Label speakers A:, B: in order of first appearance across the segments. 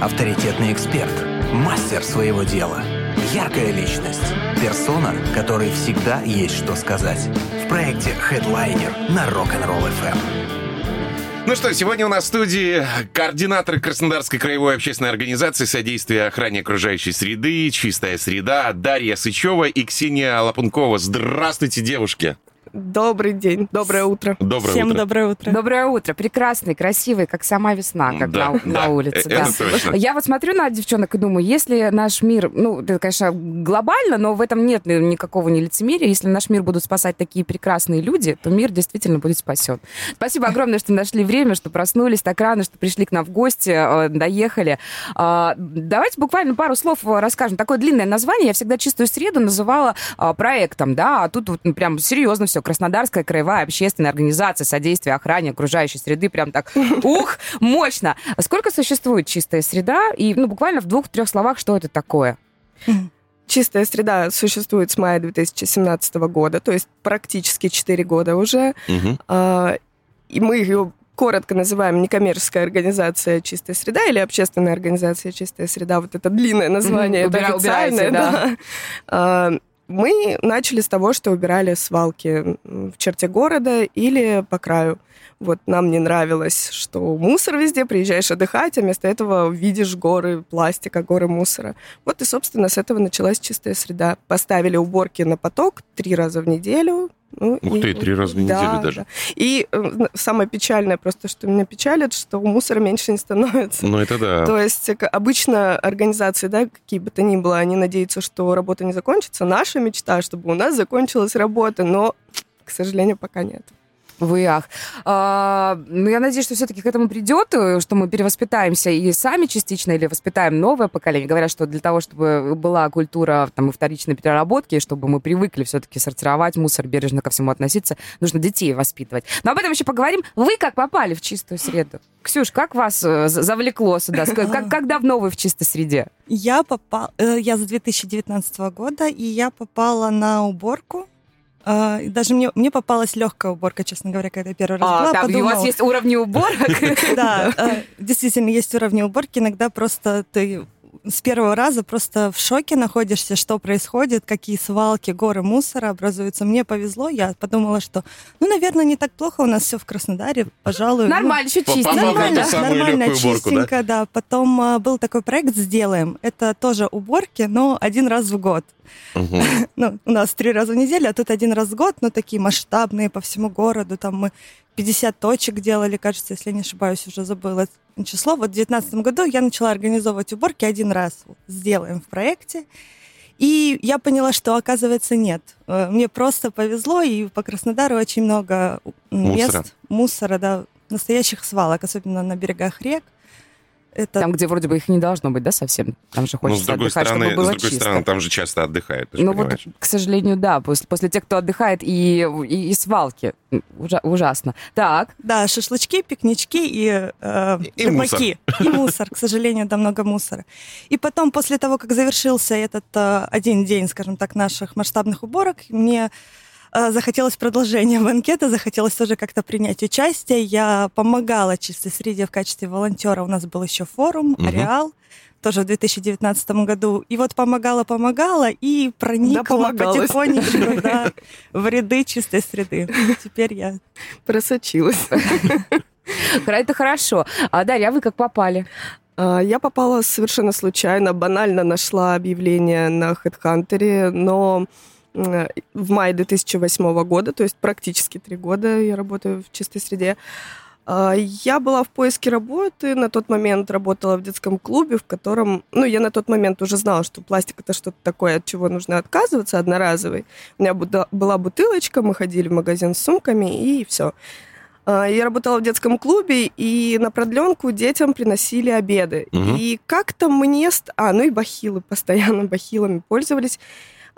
A: авторитетный эксперт, мастер своего дела, яркая личность, персона, которой всегда есть что сказать. В проекте Headliner на Rock'n'Roll FM.
B: Ну что, сегодня у нас в студии координатор Краснодарской краевой общественной организации содействия охране окружающей среды «Чистая среда» Дарья Сычева и Ксения Лапункова. Здравствуйте, девушки!
C: Добрый день, доброе утро.
B: Доброе
D: Всем
B: утро.
D: доброе утро.
E: Доброе утро. Прекрасный, красивый, как сама весна, как
B: Да,
E: на,
B: да,
E: на улице.
B: э-
E: да.
B: это точно.
E: Я вот смотрю на девчонок и думаю, если наш мир, ну, это, конечно, глобально, но в этом нет никакого не лицемерия. Если наш мир будут спасать такие прекрасные люди, то мир действительно будет спасен. Спасибо огромное, что нашли время, что проснулись так рано, что пришли к нам в гости, э, доехали. А, Давайте буквально пару слов расскажем. Такое длинное название. Я всегда «Чистую среду» называла а, проектом, да, а тут вот прям серьезно все. Краснодарская краевая общественная организация содействия охране окружающей среды. Прям так, ух, мощно. Сколько существует «Чистая среда»? И, ну, буквально в двух-трех словах, что это такое?
C: Чистая среда существует с мая 2017 года, то есть практически 4 года уже. А, И мы ее коротко называем некоммерческая организация «Чистая среда» или общественная организация «Чистая среда». Вот это длинное название, это
E: убира-
C: официальное.
E: да.
C: да. Мы начали с того, что убирали свалки в черте города или по краю. Вот нам не нравилось, что мусор везде, приезжаешь отдыхать, а вместо этого видишь горы пластика, горы мусора. Вот и, собственно, с этого началась чистая среда. Поставили уборки на поток три раза в неделю. Ну,
B: Ух
C: и-
B: ты, три раза в неделю
C: Да,
B: даже.
C: да. И э, самое печальное просто, что меня печалит, что мусора меньше не становится.
B: Ну, это да.
C: То есть э, обычно организации, да, какие бы то ни было, они надеются, что работа не закончится. Наша мечта, чтобы у нас закончилась работа, но, к сожалению, пока нет.
E: Вы ах. А, ну, я надеюсь, что все-таки к этому придет, э, что мы перевоспитаемся и сами частично, или воспитаем новое поколение. Говорят, что для того, чтобы была культура там, и вторичной переработки, чтобы мы привыкли все-таки сортировать мусор, бережно ко всему относиться, нужно детей воспитывать. Но об этом еще поговорим. Вы как попали в чистую среду? Ксюш, как вас э, за- завлекло сюда? Как, как давно вы в чистой среде?
D: Я попала, я с 2019 года, и я попала на уборку. И Даже мне, мне попалась легкая уборка, честно говоря, когда я первый раз
E: А,
D: была.
E: там у вас есть уровни уборок?
D: Да, э, действительно, есть уровни уборки. Иногда просто ты с первого раза просто в шоке находишься, что происходит, какие свалки, горы мусора образуются. Мне повезло, я подумала, что, ну, наверное, не так плохо у нас все в Краснодаре, пожалуй. ну,
E: Нормально, чисто.
B: на
D: Нормально, нормально,
B: легкую уборку, да?
D: чистенько, да? Потом а, был такой проект «Сделаем». Это тоже уборки, но один раз в год.
B: Мгм.
D: Ну, у нас три раза в неделю, а тут один раз в год, но такие масштабные по всему городу. Там мы 50 точек делали, кажется, если я не ошибаюсь, уже забыла число. Вот в 2019 году я начала организовывать уборки один раз. Сделаем в проекте. И я поняла, что, оказывается, нет. Э, Мне просто повезло, и по Краснодару очень много мест
B: Мусора.
D: мусора, да, настоящих свалок, особенно на берегах рек. Это
E: Там, где вроде бы их не должно быть, да, совсем? Там же
B: Ну,
E: хочется
B: с другой
E: отдыхать,
B: стороны,
E: чтобы было
B: с другой
E: чисто.
B: стороны, там же часто отдыхают, ты же
E: Ну вот,
B: понимаешь.
E: к сожалению, да. После, после тех, кто отдыхает, и, и, и свалки. Ужа- ужасно. Так,
D: Да, шашлычки, пикнички и, э,
B: И
D: рыбаки. И мусор, к сожалению, да, много мусора. И потом, после того, как завершился этот э, один день, скажем так, наших масштабных уборок, мне захотелось продолжения банкета, захотелось тоже как-то принять участие. Я помогала чистой среде в качестве волонтера. У нас был еще форум,
B: Мгм.
D: Ареал, тоже в 2019 году. И вот помогала-помогала и проникла
C: помогалась.
D: потихонечку да, в ряды чистой среды. Теперь я
C: Просочилась.
E: это хорошо. А, Дарья, а вы как попали?
C: А, Я попала совершенно случайно, банально нашла объявление на HeadHunter, но в мае 2008 года, то есть практически три года я работаю в чистой среде. А, Я была в поиске работы, на тот момент работала в детском клубе, в котором, ну, я на тот момент уже знала, что пластик это что-то такое, от чего нужно отказываться, одноразовый. У меня была бутылочка, мы ходили в магазин с сумками, и все. Я работала в детском клубе, и на продленку детям приносили обеды.
B: Мгм.
C: И как-то мне... А, ну и бахилы, постоянно бахилами пользовались.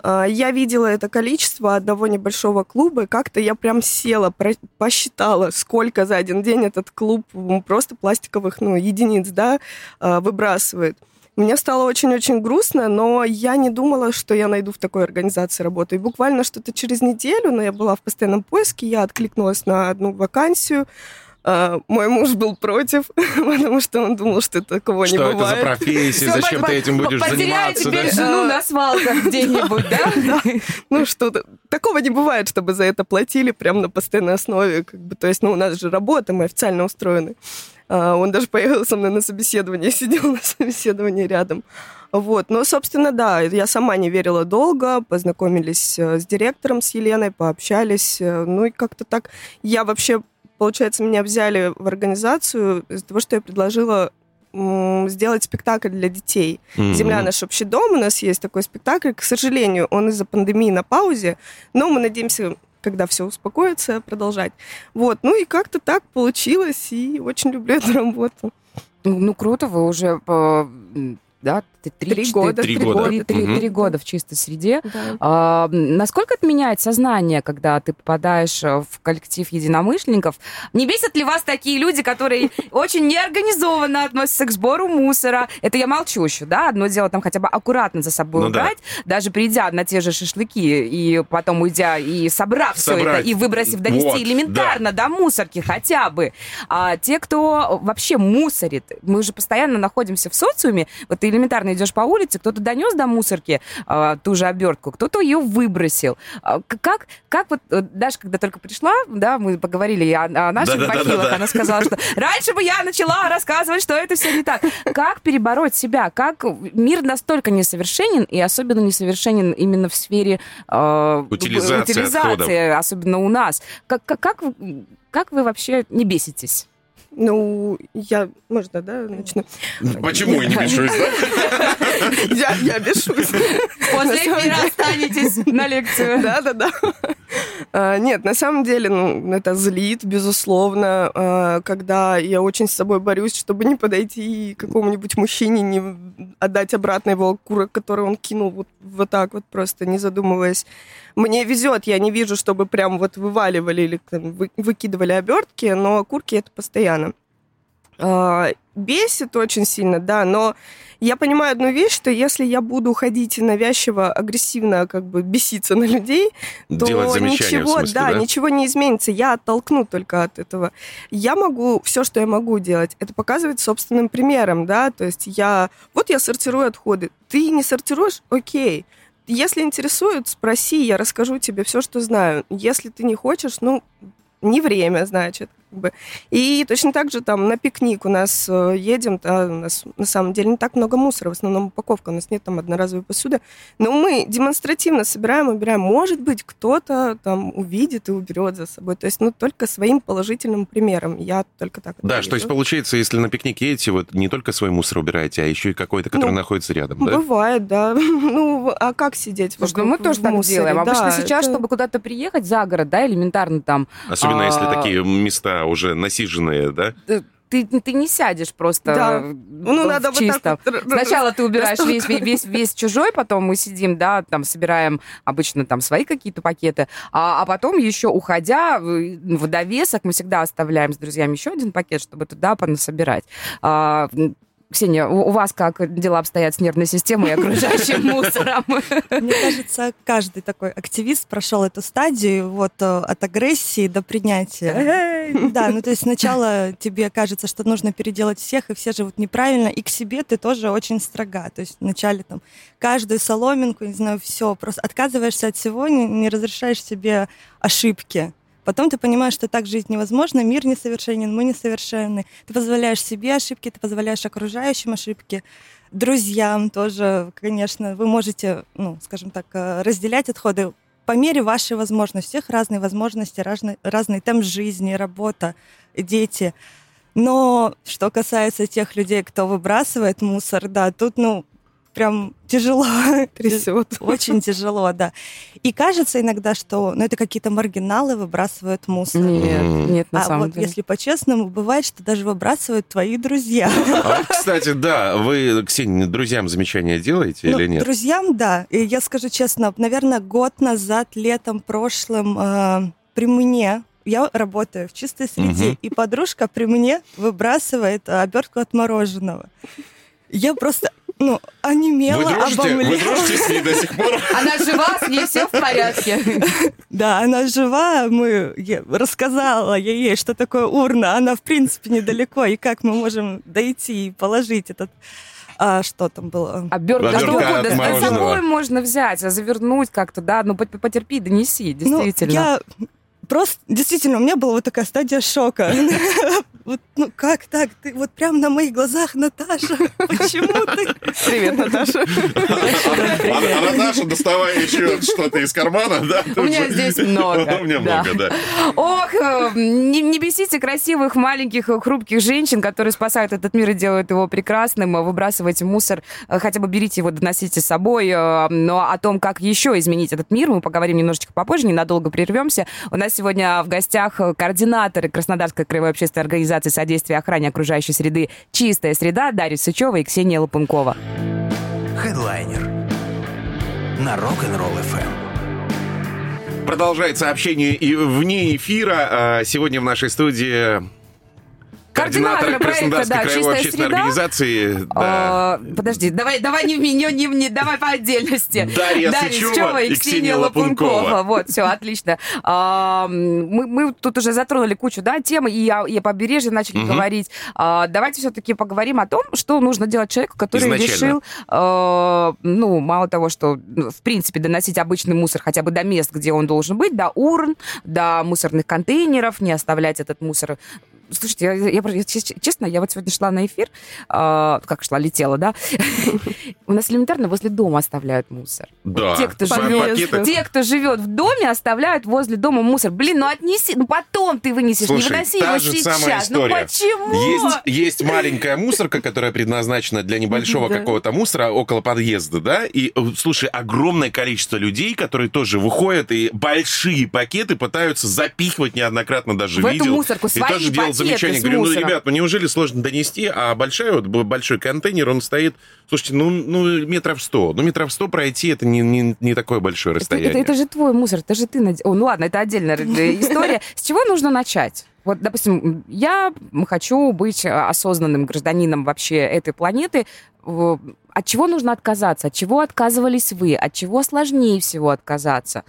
C: А, Я видела это количество одного небольшого клуба, и как-то я прям села, посчитала, сколько за один день этот клуб просто пластиковых ну, единиц да, а, выбрасывает. Мне стало очень-очень грустно, но я не думала, что я найду в такой организации работу. И буквально что-то через неделю, но я была в постоянном поиске, я откликнулась на одну вакансию, А, мой муж был против, потому что он думал, что такого не
B: Что
C: бывает.
B: это за профессия?
E: Всё,
B: Зачем
E: по-
B: ты этим будешь
E: потеряю
B: заниматься?
E: теперь
B: да?
E: жену на свалках где-нибудь, да?
C: Ну, что-то такого не бывает, чтобы за это платили прям на постоянной основе. Как бы, то есть, ну, у нас же работа, мы официально устроены. А, Он даже поехал со мной на собеседование, сидел на собеседовании рядом. Вот. Но, собственно, да, я сама не верила долго, познакомились э, с директором, с Еленой, пообщались. э, Ну и как-то так. Я вообще, получается, меня взяли в организацию из-за того, что я предложила сделать спектакль для детей.
B: Мгм.
C: «Земля наш общий дом». У нас есть такой спектакль. К сожалению, он из-за пандемии на паузе, но мы надеемся, когда все успокоится, продолжать. Вот. Ну и как-то так получилось, и очень люблю эту работу.
E: Ну, ну, круто, вы уже м, да, три,
C: Три
E: четыре-
C: года.
B: Три
E: три
B: года.
E: три- три-
B: Мгм.
E: три года в чистой среде.
C: Да.
E: А, насколько это меняет сознание, когда ты попадаешь э, в коллектив единомышленников? Не бесят ли вас такие люди, которые очень неорганизованно относятся к сбору мусора? Это я молчу еще, да? Одно дело там хотя бы аккуратно за собой
B: Ну да.
E: убрать, даже придя на те же шашлыки и потом уйдя и собрав все это, и выбросив, довести
B: Вот,
E: элементарно до мусорки хотя бы. А те, кто вообще мусорит, мы же постоянно находимся в социуме, вот ты элементарно идешь по улице, кто-то донес до мусорки а, ту же обертку, кто-то ее выбросил. А, как, как вот э, Даша, когда только пришла, да, мы поговорили о, о наших
B: Да-да-да-да-да.
E: бахилах, она сказала, что раньше бы я начала рассказывать, что это все не так. Как перебороть себя? Как мир настолько несовершенен, и особенно несовершенен именно в сфере э,
B: Утилизации
E: утилизации, особенно у нас. Как, как, как вы вообще не беситесь?
C: Ну, я... Можно, да, начну?
B: Почему я не бешусь, да?
C: Я, я бешусь.
E: После
C: деле-
E: останетесь на лекцию.
C: Да-да-да. А, Нет, на самом деле, ну, это злит, безусловно, а, когда я очень с собой борюсь, чтобы не подойти к какому-нибудь мужчине, не отдать обратно его окурок, который он кинул вот, вот так вот, просто не задумываясь. Мне везет, я не вижу, чтобы прям вот вываливали или там вы- выкидывали обертки, но окурки это постоянно. А, Бесит очень сильно, да, но я понимаю одну вещь, что если я буду ходить навязчиво, агрессивно как бы беситься на людей, то ничего,
B: смысле,
C: да,
B: да?
C: ничего не изменится. Я оттолкну только от этого. Я могу, все, что я могу делать, это показывать собственным примером, да, то есть я, вот я сортирую отходы, ты не сортируешь, окей. Если интересует, спроси, я расскажу тебе все, что знаю. Если ты не хочешь, ну, не время, значит. Как бы. И точно так же там на пикник у нас э, едем, да, у нас на самом деле не так много мусора, в основном упаковка, у нас нет там одноразовой посуды, но мы демонстративно собираем, убираем. Может быть, кто-то там увидит и уберет за собой. То есть, ну, только своим положительным примером. Я только так
B: Да, что есть
C: вижу.
B: получается, если на пикник едете, вот не только свой мусор убираете, а еще и какой-то, который
C: Ну,
B: находится рядом, да?
C: Бывает, да. Ну, а как сидеть
E: Слушай, ну мы тоже так
C: мусоре?
E: делаем. Обычно
C: Да,
E: сейчас,
C: это-
E: чтобы куда-то приехать за город, да, элементарно там,
B: Особенно если
E: А,
B: такие места уже насиженные, да?
E: ты, ты не сядешь просто
C: Да. Ну,
E: в
C: надо вот
E: чистом.
C: так вот р-
E: Сначала ты убираешь весь, весь, весь, весь чужой, потом мы сидим, да, там собираем обычно там свои какие-то пакеты, а, а потом еще уходя в в довесок мы всегда оставляем с друзьями еще один пакет, чтобы туда понасобирать. А, Ксения, у, вас как дела обстоят с нервной системой и окружающим мусором?
D: Мне кажется, каждый такой активист прошел эту стадию вот э, от агрессии до принятия. Да, ну то есть сначала тебе кажется, что нужно переделать всех, и все живут неправильно, и к себе ты тоже очень строга. То есть вначале там каждую соломинку, не знаю, все, просто отказываешься от всего, не, не разрешаешь себе ошибки. Потом ты понимаешь, что так жить невозможно, мир несовершенен, мы несовершенны. Ты позволяешь себе ошибки, ты позволяешь окружающим ошибки, друзьям тоже, конечно, вы можете, ну, скажем так, э, разделять отходы по мере вашей возможности. У всех разные возможности, разный, разный темп жизни, работа, дети. Но что касается тех людей, кто выбрасывает мусор, да, тут, ну, прям тяжело.
C: Трясет.
D: Очень тяжело, да. И кажется иногда, что ну, это какие-то маргиналы выбрасывают мусор.
E: Нет, нет, на
D: а
E: самом
D: вот
E: деле.
D: если по-честному, бывает, что даже выбрасывают твои друзья.
B: А, кстати, да, вы, Ксения, друзьям замечания делаете
D: Ну,
B: или нет?
D: Друзьям, да. И я скажу честно, наверное, год назад, летом прошлым, э, при мне я работаю в чистой среде,
B: Мгм.
D: и подружка при мне выбрасывает обертку от мороженого. Я просто ну, онемела,
B: Вы дружите? Вы
D: обомлела.
B: дружите с ней до сих пор?
E: Она жива, с ней все в порядке.
D: Да, она жива, мы я рассказала я ей, что такое урна, она в принципе недалеко, и как мы можем дойти и положить этот, а, что там было?
E: Обертка, что угодно.
B: от
E: С собой можно взять, а завернуть как-то, да, ну пот- потерпи, донеси, действительно.
D: Ну, я просто, действительно, у меня была вот такая стадия шока. Вот, ну как так? Ты вот прям на моих глазах, Наташа, почему ты?
C: Привет, Наташа.
B: А а Наташа, доставая еще что-то из кармана, да?
E: У меня здесь много.
B: У меня
E: да.
B: много, да.
E: Ох, э, не, не бесите красивых, маленьких, хрупких женщин, которые спасают этот мир и делают его прекрасным. Э, Выбрасывайте мусор, э, хотя бы берите его, доносите с собой. э, Но о том, как еще изменить этот мир, мы поговорим немножечко попозже, ненадолго прервемся. У нас сегодня в гостях координаторы Краснодарской краевой общественной организации содействия охране окружающей среды «Чистая среда» Дарья Сычева и Ксения Лопункова.
A: Хедлайнер на Rock'n'Roll FM.
B: Продолжается общение и вне эфира. А, Сегодня в нашей студии координатор
E: проекта,
B: Краснодарской
E: да,
B: краевой
E: «Чистая
B: общественной
E: среда».
B: организации. да.
E: А, подожди, давай, давай не, в меню, не, не- давай по отдельности.
B: Дарья Сычева и Ксения Лопункова.
E: Вот, все, отлично. А, мы, мы тут уже затронули кучу да, тем, и о, и о побережье начали
B: Мгм.
E: говорить. А, давайте все-таки поговорим о том, что нужно делать человеку, который
B: Изначально.
E: решил, а, ну, мало того, что, ну, в принципе, доносить обычный мусор хотя бы до мест, где он должен быть, до урн, до мусорных контейнеров, не оставлять этот мусор Слушайте, я, я, я- чес- честно, я вот сегодня шла на эфир, а, как шла, летела, да? У нас элементарно возле дома оставляют мусор.
B: Да.
E: Те, кто живет, те, кто живет в доме, оставляют возле дома мусор. Блин, ну отнеси, ну потом ты вынесешь, не
B: Слушай,
E: выноси
B: та
E: его
B: же
E: сейчас.
B: самая
E: Ну почему?
B: Есть, есть маленькая мусорка, которая предназначена для небольшого
C: Да.
B: какого-то мусора около подъезда, да? И, э, слушай, огромное количество людей, которые тоже выходят и большие пакеты пытаются запихивать неоднократно даже
E: В эту
B: видел.
E: мусорку
B: и
E: свои
B: тоже
E: пакеты
B: замечание. Говорю, ну, ребят, ну неужели сложно донести? А большой, вот большой контейнер, он стоит, слушайте, ну, ну метров сто. Ну, метров сто пройти, это не, не, не такое большое
E: Это,
B: расстояние.
E: это- это же твой мусор, это же ты... наде- О, ну ладно, это отдельная история. С чего нужно начать? Вот, допустим, я хочу быть э, осознанным гражданином вообще этой планеты. От чего нужно отказаться? От чего отказывались вы? От чего сложнее всего отказаться?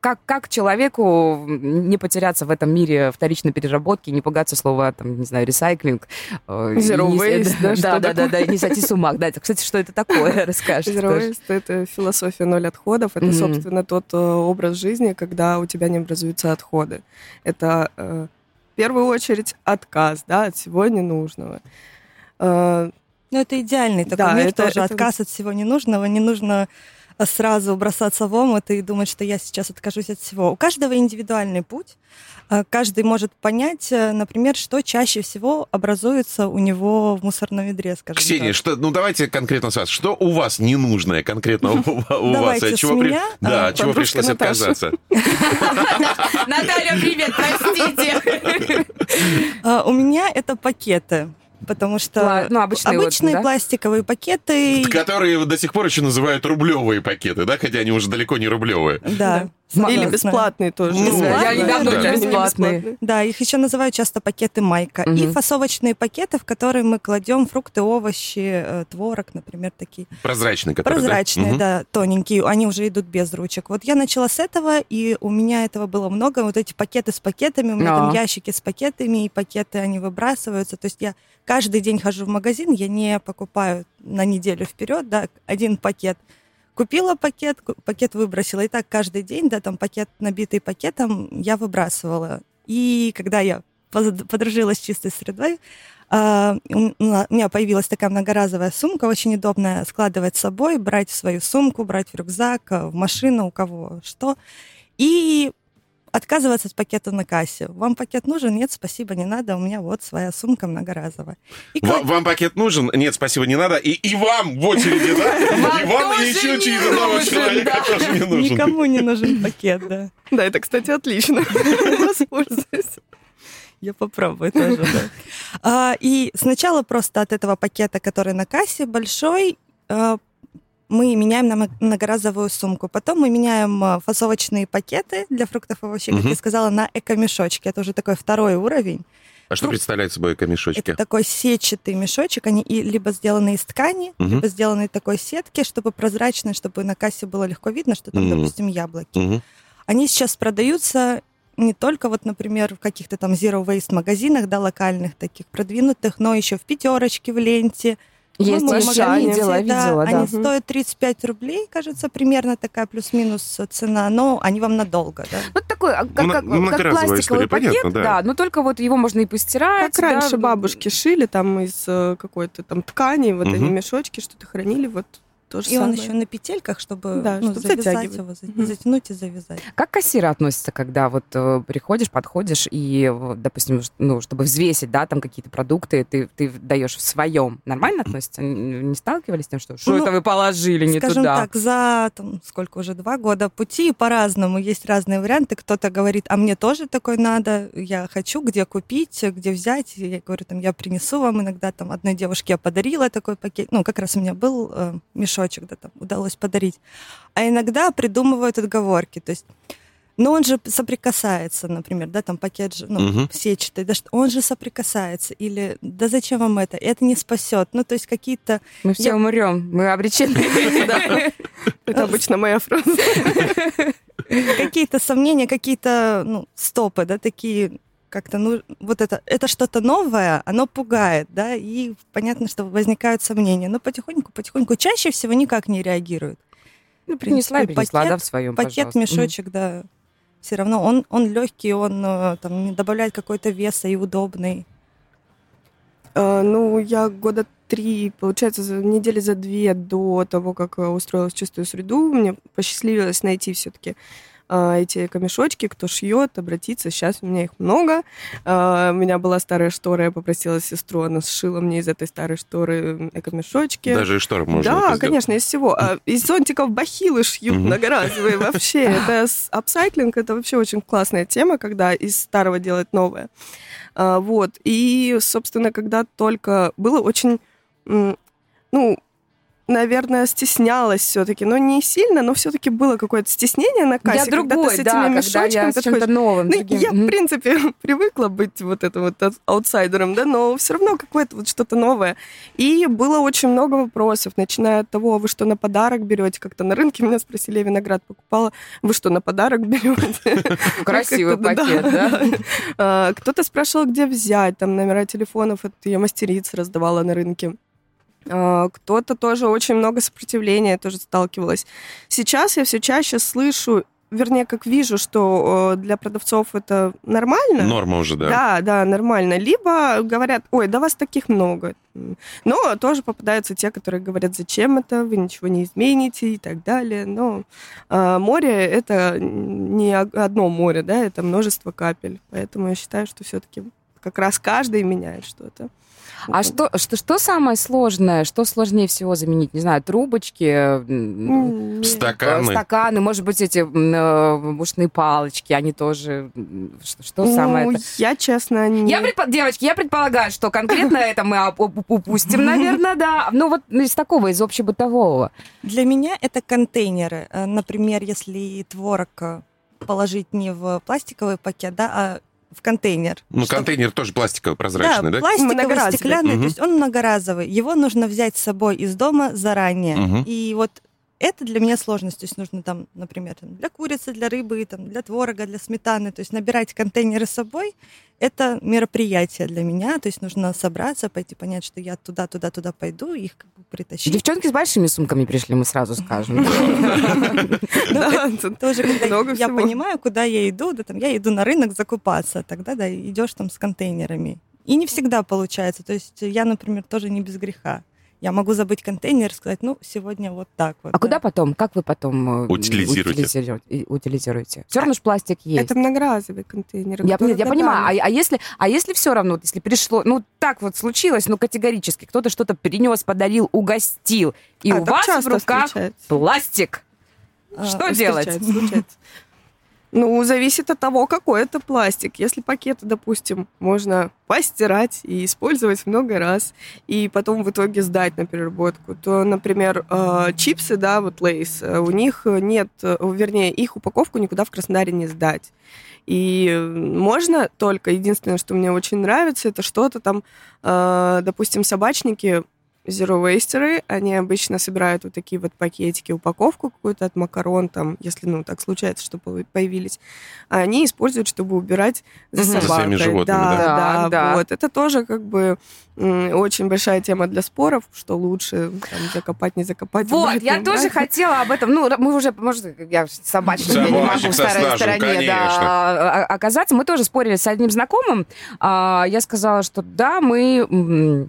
E: Как, как человеку не потеряться в этом мире вторичной переработки, не пугаться слова, там, не знаю, ресайклинг? э, и
C: Zero
E: не-
C: waste, да,
E: да, да, да, да, не сойти с ума. Да, это, кстати, что это такое? Расскажешь.
C: Zero
E: тоже.
C: waste — это философия ноль отходов. Это,
E: Мгм.
C: собственно, тот э, образ жизни, когда у тебя не образуются отходы. Это э, в первую очередь отказ да, от всего ненужного.
D: Ну, это идеальный такой
C: Да,
D: мир
C: это-
D: тоже.
C: это-
D: Отказ от всего ненужного. Не нужно сразу бросаться в омут и думать, что я сейчас откажусь от всего. У каждого индивидуальный путь. А, Каждый может понять, э, например, что чаще всего образуется у него в мусорном ведре, скажем
B: Ксения,
D: так.
B: что, ну давайте конкретно с вас. Что у вас ненужное конкретно у, вас?
D: Давайте с меня.
B: Да, от чего пришлось отказаться?
E: Наталья, привет, простите.
D: А, У меня это пакеты. Потому что
E: Пла- ну, обычные вот, да?
D: пластиковые пакеты.
B: Которые до сих пор еще называют рублевые пакеты, да, хотя они уже далеко не рублевые.
D: Да.
C: Или бесплатные тоже.
B: Ну,
C: называют.
B: я недавно
C: Да,
E: бесплатные.
D: Да, их еще называют часто пакеты майка. И
E: Мгм.
D: фасовочные пакеты, в которые мы кладем фрукты, овощи, э, творог, например, такие.
B: Прозрачные, которые, да?
D: Прозрачные,
B: Мгм.
D: да, тоненькие, они уже идут без ручек. Вот я начала с этого, и у меня этого было много. Вот эти пакеты с пакетами, у меня
E: А.
D: там ящики с пакетами, и пакеты, они выбрасываются. То есть я каждый день хожу в магазин, я не покупаю на неделю вперед, да, один пакет. Купила пакет, пакет выбросила. И так каждый день, да, там пакет, набитый пакетом, я выбрасывала. И когда я подружилась с чистой средой, а, у меня появилась такая многоразовая сумка, очень удобная складывать с собой, брать в свою сумку, брать в рюкзак, а, в машину, у кого что. И отказываться от пакета на кассе. Вам пакет нужен? Нет, спасибо, не надо. У меня вот своя сумка многоразовая. И
B: Вам пакет нужен? Нет, спасибо, не надо. И, и вам в очереди, да? И вам, и еще через одного человека тоже не нужен.
D: Никому не нужен пакет, да.
C: Да, это, кстати, отлично. Воспользуюсь.
D: Я попробую тоже, да. А, И сначала просто от этого пакета, который на кассе, большой, а, мы меняем на многоразовую сумку. Потом мы меняем а, фасовочные пакеты для фруктов и овощей, как
B: Мгм.
D: я сказала, на эко-мешочки. Это уже такой второй уровень.
B: А что
D: Ну,
B: представляет собой эко-мешочки?
D: Это такой сетчатый мешочек, они и либо сделаны из ткани,
B: Мгм.
D: либо сделаны из такой сетки, чтобы прозрачно, чтобы на кассе было легко видно, что там,
B: Мгм.
D: допустим, яблоки.
B: Мгм.
D: Они сейчас продаются не только вот, например, в каких-то там zero waste магазинах, да, локальных таких продвинутых, но еще в пятерочке, в ленте.
E: Есть, есть, я
C: магазине,
E: видела, видела, да.
D: Они
C: Мгм.
D: стоят 35 рублей, кажется, примерно такая плюс-минус цена, но они вам надолго, да.
E: Ну, такой, а, как,
B: Мно-
E: как, как
B: многоразовая
E: пластиковый
B: история,
E: пакет,
B: понятно, да.
E: но только вот его можно и постирать.
C: Как раньше
E: да,
C: бабушки шили там из э, какой-то там ткани, вот
B: Мгм.
C: они мешочки что-то хранили, вот то же
D: И он
C: самое.
D: еще на петельках, чтобы,
C: Да,
D: ну,
C: чтобы
D: завязать
C: затягивать.
D: его, затянуть и завязать.
E: Как кассиры относятся, когда вот э, приходишь, подходишь и, вот, допустим, ну, чтобы взвесить, да, там какие-то продукты, ты, ты даешь в своем. Нормально относятся? Не сталкивались с тем, что что
D: Ну,
E: это вы положили не
D: Скажем
E: туда?
D: так, за там, сколько уже, два года пути по-разному. Есть разные варианты. Кто-то говорит, а мне тоже такой надо, я хочу, где купить, где взять. Я говорю, там, я принесу вам иногда. Там, одной девушке я подарила такой пакет. Ну, как раз у меня был э, мешочек, да, там, удалось подарить. А иногда придумывают отговорки. То есть ну, он же соприкасается, например, да, там пакет же, ну,
B: Мгм.
D: сетчатый, да, что он же соприкасается, или да зачем вам это, это не спасет. Ну, то есть какие-то
E: Мы все
D: я-
E: умрем, мы обречены.
C: Это обычно моя фраза.
D: какие-то сомнения, какие-то ну, стопы, да, такие как-то, ну, вот это, это что-то новое, оно пугает, да, и понятно, что возникают сомнения, но потихоньку, потихоньку, чаще всего никак не реагируют.
E: Ну, принесла и
D: принципе,
E: принесла,
D: пакет-
E: да, в своем,
D: Пакет, мешочек, да, все равно он, он легкий, он э, там добавляет какой-то веса и удобный.
C: Э, Ну, я года три, получается, за недели за две до того, как э, устроилась в чистую среду, мне посчастливилось найти все-таки эти камешочки, кто шьет, обратиться. Сейчас у меня их много. А, У меня была старая штора, я попросила сестру, она сшила мне из этой старой шторы камешочки.
B: Даже и шторы можно
C: Да, конечно, из всего. А Из зонтиков бахилы шьют
B: Мгм.
C: многоразовые вообще. Это апсайклинг, это вообще очень классная тема, когда из старого делать новое. А, Вот. И, собственно, когда только было очень, ну, наверное, стеснялась все-таки, но не сильно, но все-таки было какое-то стеснение на кассе,
E: Я
C: когда ты
E: другой,
C: с этими
E: да, когда
C: мешочками
E: я с чем-то
C: подходишь.
E: новым.
C: Ну,
E: другим.
C: я, в принципе, привыкла быть вот этим вот ау- аутсайдером, да, но все равно какое-то вот что-то новое. И было очень много вопросов, начиная от того, вы что на подарок берете? Как-то на рынке меня спросили, я виноград покупала, вы что на подарок берете?
E: Красивый пакет, да?
C: А, Кто-то спрашивал, где взять, там номера телефонов, это я мастериц раздавала на рынке. А, Кто-то тоже очень много сопротивления, я тоже сталкивалась. Сейчас я все чаще слышу, вернее, как вижу, что э, для продавцов это нормально.
B: Норма уже, да.
C: Да, да, нормально. Либо говорят, ой, да вас таких много. Но тоже попадаются те, которые говорят, зачем это, вы ничего не измените и так далее. Но а, море это не одно море, да, это множество капель. Поэтому я считаю, что все-таки как раз каждый меняет что-то.
E: А что, что, что самое сложное? Что сложнее всего заменить? Не знаю, трубочки,
B: Стаканы.
E: стаканы, может быть, эти э, ушные палочки, они тоже... Что, что
C: Ну,
E: самое
C: я, честно, не...
E: Я предпо- Девочки, я предполагаю, что конкретно это мы упустим, наверное, да. Ну вот из такого, из общебытового.
D: Для меня это контейнеры. Э, Например, если творог э, положить не в пластиковый пакет, да, а в контейнер.
B: Ну,
D: Чтоб-
B: контейнер тоже пластиковый, прозрачный, да?
D: пластиковый,
C: Многоразовый.
D: стеклянный,
B: Мгм.
D: то есть он многоразовый. Его нужно взять с собой из дома заранее.
B: Мгм.
D: И вот это для меня сложность. То есть нужно там, например, там, для курицы, для рыбы, там, для творога, для сметаны. То есть набирать контейнеры с собой – это мероприятие для меня. То есть нужно собраться, пойти понять, что я туда, туда, туда пойду, их как бы притащить.
E: Девчонки с большими сумками пришли, мы сразу скажем.
D: Тоже, когда я понимаю, куда я иду, да, там, я иду на рынок закупаться, тогда, да, идешь там с контейнерами. И не всегда получается. То есть я, например, тоже не без греха. Я могу забыть контейнер и сказать, ну, сегодня вот так вот.
E: А
D: да.
E: куда потом? Как вы потом э,
B: Утилизируете.
E: утилизируете? утилизируете? Все равно же пластик есть.
C: Это многоразовый контейнер.
E: Я, нет, я понимаю, а, а если, а если все равно, если пришло, ну так вот случилось, ну категорически, кто-то что-то принес, подарил, угостил, и
C: А,
E: у вас в руках
C: встречается.
E: пластик.
D: А,
E: Что делать?
C: Встречается, случается. Ну, зависит от того, какой это пластик. Если пакеты, допустим, можно постирать и использовать много раз, и потом в итоге сдать на переработку, то, например, э, чипсы, да, вот лейс, э, у них нет, э, вернее, их упаковку никуда в Краснодаре не сдать. И можно только, единственное, что мне очень нравится, это что-то там, допустим, собачники Zero Wasterы, они обычно собирают вот такие вот пакетики, упаковку какую-то от макарон, там, если, ну, так случается, что появились, а они используют, чтобы убирать за
B: угу.
C: собакой. За
B: своими животными, да?
C: Да,
E: да,
C: да, вот. Это тоже как бы очень большая тема для споров, что лучше там, закопать, не закопать.
E: Вот,
C: убрать,
E: я тоже хотела об этом, ну, мы уже, может, я собачник, я не могу в старой стороне да, оказаться. Мы тоже спорили с одним знакомым. А, я сказала, что да, мы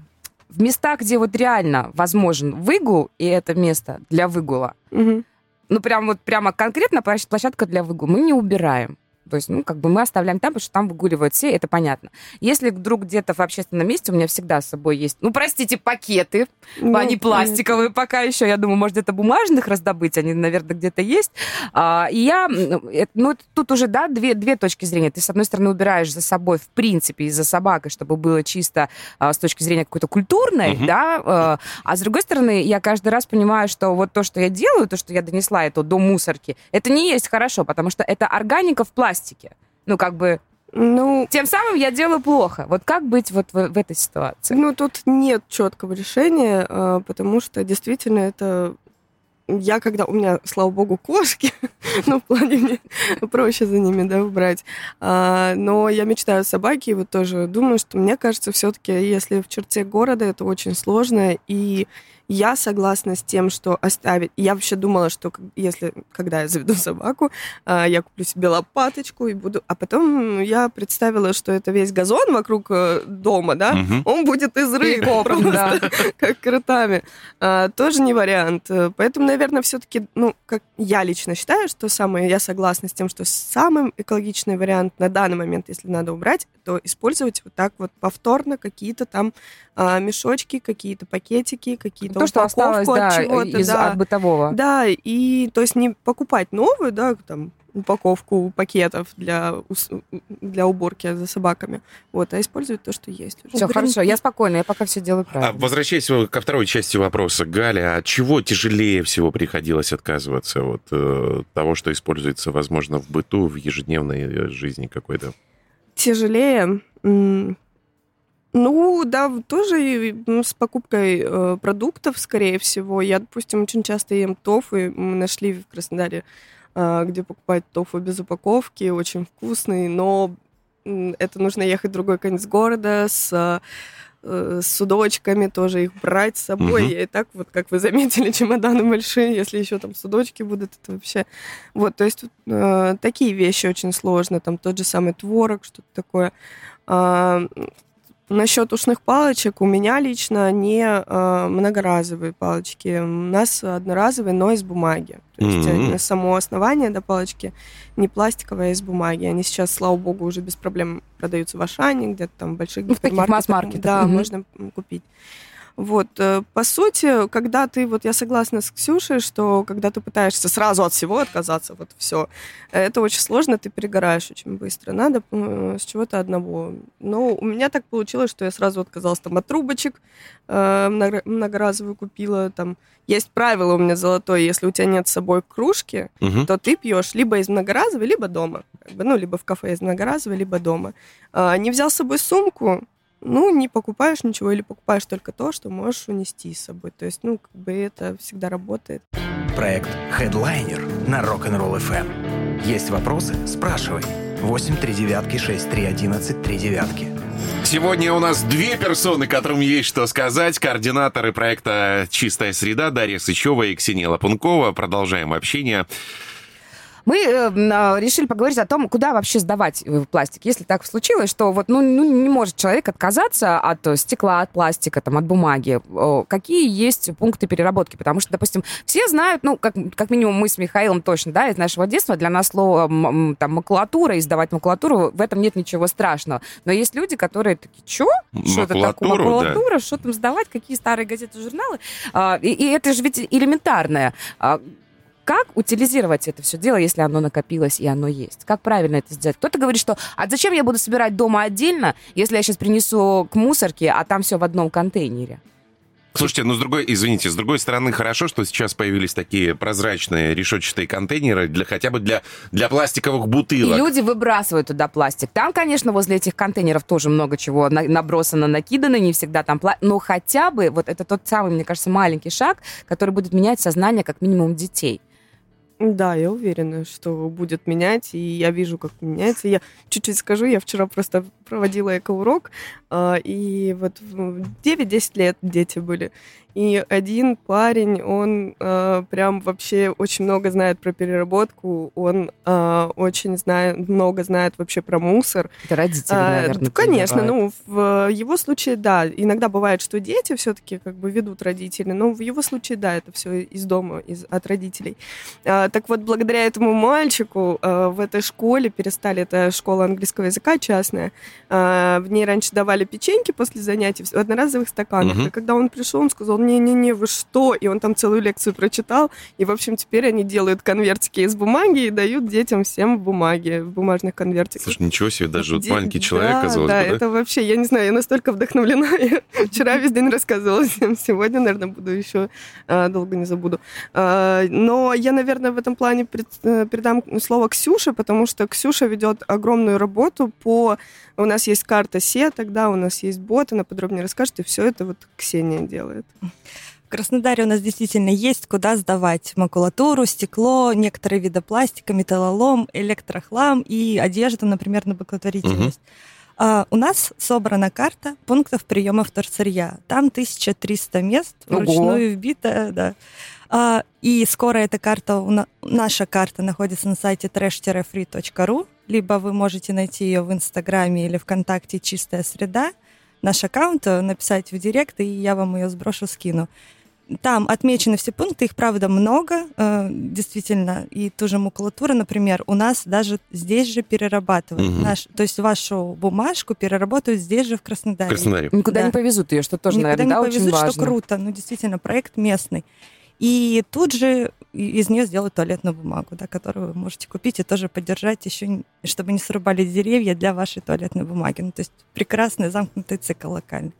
E: в местах, где вот реально возможен выгул, и это место для выгула,
C: угу.
E: ну, прям вот прямо конкретно площадка для выгула, мы не убираем. То есть, ну, как бы мы оставляем там, потому что там выгуливают все, это понятно. Если вдруг где-то в общественном месте у меня всегда с собой есть, ну, простите, пакеты, ну, они пластиковые понятно. пока еще, я думаю, может, где-то бумажных раздобыть, они, наверное, где-то есть. А, и я, ну, тут уже, да, две, две точки зрения. Ты, с одной стороны, убираешь за собой, в принципе, и за собакой, чтобы было чисто а, с точки зрения какой-то культурной, uh-huh. да, а, а с другой стороны, я каждый раз понимаю, что вот то, что я делаю, то, что я донесла это до мусорки, это не есть хорошо, потому что это органика в пластике пластике. Ну, как бы ну, тем самым я делаю плохо. Вот как быть вот в, в этой ситуации?
C: Ну, тут нет четкого решения, а, потому что действительно это я когда у меня, слава богу, кошки, ну, в плане мне проще за ними, да, убрать. А, но я мечтаю о собаке, и вот тоже думаю, что мне кажется, все-таки, если в черте города это очень сложно, и я согласна с тем, что оставить... Я вообще думала, что если, когда я заведу собаку, а, я куплю себе лопаточку и буду... А потом я представила, что это весь газон вокруг э, дома, да, угу. он будет изрыт просто, да. как кротами. А, тоже не вариант. Поэтому, наверное, все-таки, ну, как я лично считаю, что самое... Я согласна с тем, что самый экологичный вариант на данный момент, если надо убрать, то использовать вот так вот повторно какие-то там а, мешочки, какие-то пакетики, какие-то
E: то, что осталось да, из да. от бытового.
C: Да, и то есть не покупать новую, да, там упаковку пакетов для, для уборки за собаками, вот, а использовать то, что есть.
E: Все, хорошо, я спокойна, я пока все делаю правильно.
B: А, возвращаясь ко второй части вопроса, Галя, от чего тяжелее всего приходилось отказываться от э, того, что используется, возможно, в быту, в ежедневной жизни какой-то?
C: Тяжелее? Ну, да, тоже с покупкой э, продуктов, скорее всего. Я, допустим, очень часто ем тофу. Мы нашли в Краснодаре, э, где покупать тофу без упаковки, очень вкусный, но это нужно ехать в другой конец города с э, с судочками тоже их брать с собой. Uh-huh. Я и так, вот как вы заметили, чемоданы большие, если еще там судочки будут, это вообще... Вот, то есть э, такие вещи очень сложно, там тот же самый творог, что-то такое. Э, Насчет ушных палочек у меня лично не э, многоразовые палочки. У нас одноразовые, но из бумаги. То есть mm-hmm. само основание до палочки не пластиковое, а из бумаги. Они сейчас, слава богу, уже без проблем продаются в Ашане, где-то там в больших
E: ну, в таких масс-маркетах.
C: Да, mm-hmm. можно купить. Вот, э, по сути, когда ты, вот я согласна с Ксюшей, что когда ты пытаешься сразу от всего отказаться, вот все, это очень сложно, ты перегораешь очень быстро. Надо с чего-то одного. Но у меня так получилось, что я сразу отказалась там от трубочек, э, многоразовую купила, там есть правило у меня золотое, если у тебя нет с собой кружки, угу. то ты пьешь либо из многоразовой, либо дома. Как бы, ну, либо в кафе из многоразовой, либо дома. А, не взял с собой сумку, ну, не покупаешь ничего или покупаешь только то, что можешь унести с собой. То есть, ну, как бы это всегда работает.
A: Проект Headliner на Rock'n'Roll FM. Есть вопросы? Спрашивай. 8 3 девятки 6 3 11 3 девятки.
B: Сегодня у нас две персоны, которым есть что сказать. Координаторы проекта «Чистая среда» Дарья Сычева и Ксения Лапункова. Продолжаем общение.
E: Мы э, а, решили поговорить о том, куда вообще сдавать э, пластик. Если так случилось, что вот ну, ну, не может человек отказаться от э, стекла, от пластика, там, от бумаги. Какие есть пункты переработки? Потому что, допустим, все знают, ну, как, как минимум мы с Михаилом точно, да, из нашего детства, для нас слово там, макулатура, издавать макулатуру, в этом нет ничего страшного. Но есть люди, которые такие, что? Что это такое? Макулатура? Да. Что там сдавать? Какие старые газеты, журналы? А, и, и это же ведь элементарное. Как утилизировать это все дело, если оно накопилось и оно есть? Как правильно это сделать? Кто-то говорит, что а зачем я буду собирать дома отдельно, если я сейчас принесу к мусорке, а там все в одном контейнере?
B: Слушайте, ну, с другой, извините, с другой стороны, хорошо, что сейчас появились такие прозрачные решетчатые контейнеры для хотя бы для, для пластиковых бутылок.
E: И люди выбрасывают туда пластик. Там, конечно, возле этих контейнеров тоже много чего на- набросано, накидано, не всегда там пластик. Но хотя бы вот это тот самый, мне кажется, маленький шаг, который будет менять сознание как минимум детей.
C: Да, я уверена, что будет менять, и я вижу, как меняется. Я чуть-чуть скажу, я вчера просто проводила эко-урок, а, и вот в 9-10 лет дети были. И один парень, он а, прям вообще очень много знает про переработку, он а, очень знает, много знает вообще про мусор.
E: Это родители,
C: А,
E: наверное.
C: ну, конечно, ну, в его случае, да. Иногда бывает, что дети все-таки как бы ведут родители, но в его случае, да, это все из дома, из, от родителей. А, так вот, благодаря этому мальчику а, в этой школе перестали, это школа английского языка частная, а, в ней раньше давали печеньки после занятий в одноразовых стаканах.
B: Мгм.
C: И когда он пришел, он сказал, не-не-не, вы что? И он там целую лекцию прочитал, и, в общем, теперь они делают конвертики из бумаги и дают детям всем в бумаге, в бумажных конвертиках.
B: Слушай, ничего себе, даже вот
C: Де-
B: маленький человек,
C: да,
B: казалось
C: да,
B: бы, да?
C: это вообще, я не знаю, я настолько вдохновлена. Я вчера весь день рассказывала всем, сегодня, наверное, буду еще а, долго не забуду. А, но я, наверное, в этом плане э, передам слово Ксюше, потому что Ксюша ведет огромную работу по... У нас есть карта СЕ, тогда у нас есть бот, она подробнее расскажет, и все это вот Ксения делает.
D: В Краснодаре у нас действительно есть куда сдавать макулатуру, стекло, некоторые виды пластика, металлолом, электрохлам и одежду, например, на благотворительность. А, у нас собрана карта пунктов приема вторсырья. Там 1300 мест,
E: Ого.
D: вручную вбито, да. А, и скоро эта карта, наша карта находится на сайте trash-free.ru, либо вы можете найти ее в Инстаграме или ВКонтакте «Чистая среда», наш аккаунт, э, написать в директ, и я вам ее сброшу, скину. Там отмечены все пункты, их, правда, много, э, действительно. И ту же макулатуру, например, у нас даже здесь же перерабатывают.
B: Мгм.
D: Наш, то есть вашу бумажку переработают здесь же, в
B: В
D: Краснодаре.
B: Краснодаре.
E: Никуда
D: Да.
E: не повезут ее, что тоже,
D: Никуда
E: наверное,
D: не
E: да, очень
D: повезут,
E: важно.
D: что круто. Ну, действительно, проект местный. И тут же из нее сделают туалетную бумагу, да, которую вы можете купить и тоже поддержать еще, чтобы не срубали деревья для вашей туалетной бумаги. Ну, то есть прекрасный замкнутый цикл локальный.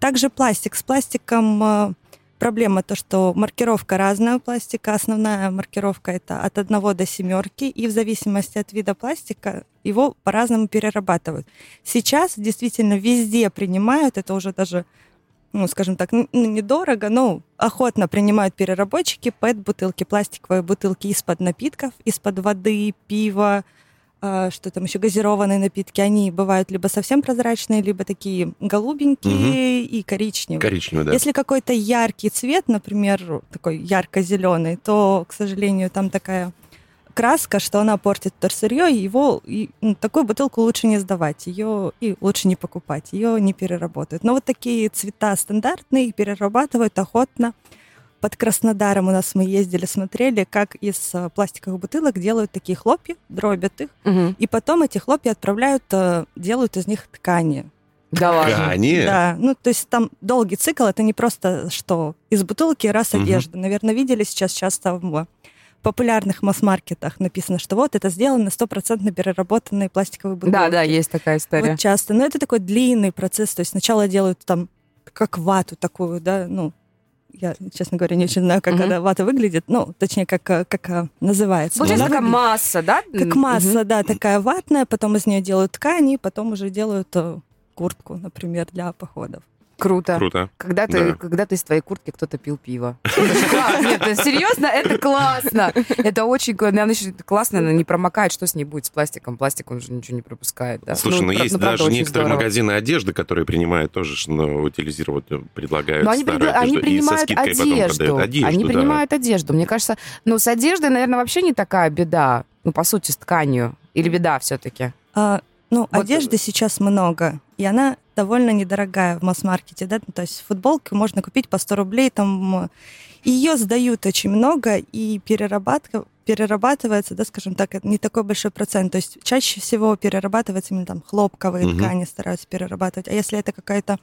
D: Также пластик. С пластиком э, проблема то, что маркировка разная у пластика. Основная маркировка это от 1 до семерки, и в зависимости от вида пластика его по-разному перерабатывают. Сейчас действительно везде принимают, это уже даже ну, скажем так, ну, недорого, но охотно принимают переработчики PET-бутылки, пластиковые бутылки из-под напитков, из-под воды, пива, что там еще, газированные напитки. Они бывают либо совсем прозрачные, либо такие голубенькие и коричневые.
B: Коричневый, да.
D: Если какой-то яркий цвет, например, такой ярко-зеленый, то, к сожалению, там такая краска, что она портит вторсырье, и его и, ну, такую бутылку лучше не сдавать, ее и лучше не покупать, ее не переработают. Но вот такие цвета стандартные перерабатывают охотно. Под Краснодаром у нас мы ездили, смотрели, как из э, пластиковых бутылок делают такие хлопья, дробят их,
E: Мгм.
D: и потом эти хлопья отправляют, э, делают из них ткани.
E: Да ладно.
B: Ткани?
D: Да, ну то есть там долгий цикл, это не просто что из бутылки раз одежда. Наверное, видели сейчас часто в популярных масс-маркетах написано, что вот это сделано стопроцентно переработанные пластиковые бутылки.
E: Да, да, есть такая история.
D: Вот часто. Но это такой длинный процесс. То есть сначала делают там как вату такую, да, ну, я, честно говоря, не очень знаю, как
E: Мгм.
D: эта вата выглядит, ну, точнее, как, э, как э, называется.
E: Получается
D: Она
E: такая
D: выглядит
E: масса, да?
D: Как масса, да, такая ватная, потом из нее делают ткани, потом уже делают э, куртку, например, для походов.
E: Круто.
B: Круто.
E: Когда ты,
B: Да.
E: когда ты из твоей куртки кто-то пил пиво. Это же классно. Нет, серьезно, это классно. Это очень классно. Она еще классно, она не промокает. Что с ней будет с пластиком? Пластик, он же ничего не пропускает. Да?
B: Слушай, ну,
E: пра-
B: есть
E: правда,
B: даже некоторые
E: здорово.
B: магазины одежды, которые принимают тоже, что, ну, утилизировать, э, предлагают
E: Но они,
B: старую
E: пригла- они
B: одежду и со
E: принимают
B: скидкой потом
E: одежду. Они
B: да.
E: принимают одежду. Мне кажется, ну, с одеждой, наверное, вообще не такая беда. Ну, по сути, с тканью. Или беда все-таки?
D: А, ну,
E: Вот,
D: одежды сейчас много, и она довольно недорогая в масс-маркете, да, то есть футболку можно купить по 100 рублей, там ее сдают очень много, и перерабатка, перерабатывается, да, скажем так, не такой большой процент, то есть чаще всего перерабатывается именно там хлопковые
B: Мгм.
D: ткани стараются перерабатывать, а если это какая-то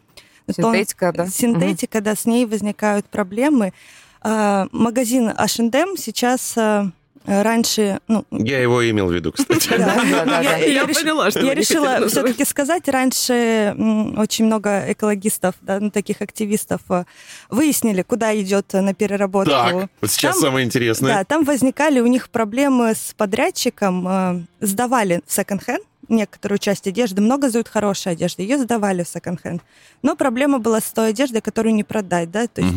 D: ну, тон-
E: Синтетика, да?
D: синтетика, да, с ней возникают проблемы. А, магазин H&M сейчас а, раньше, ну,
B: Я его имел в виду, кстати.
D: да,
E: Да, да, да.
D: я-
C: поняла, что
D: Я решила все-таки сказать, раньше очень много экологистов, ну, таких активистов э, выяснили, куда идет на переработку.
B: Так, вот сейчас самое интересное.
D: Да, там возникали у них проблемы с подрядчиком, э, сдавали в секонд-хенд некоторую часть одежды, много сдают хорошей одежды, ее сдавали в секонд-хенд. Но проблема была с той одеждой, которую не продать, да, то есть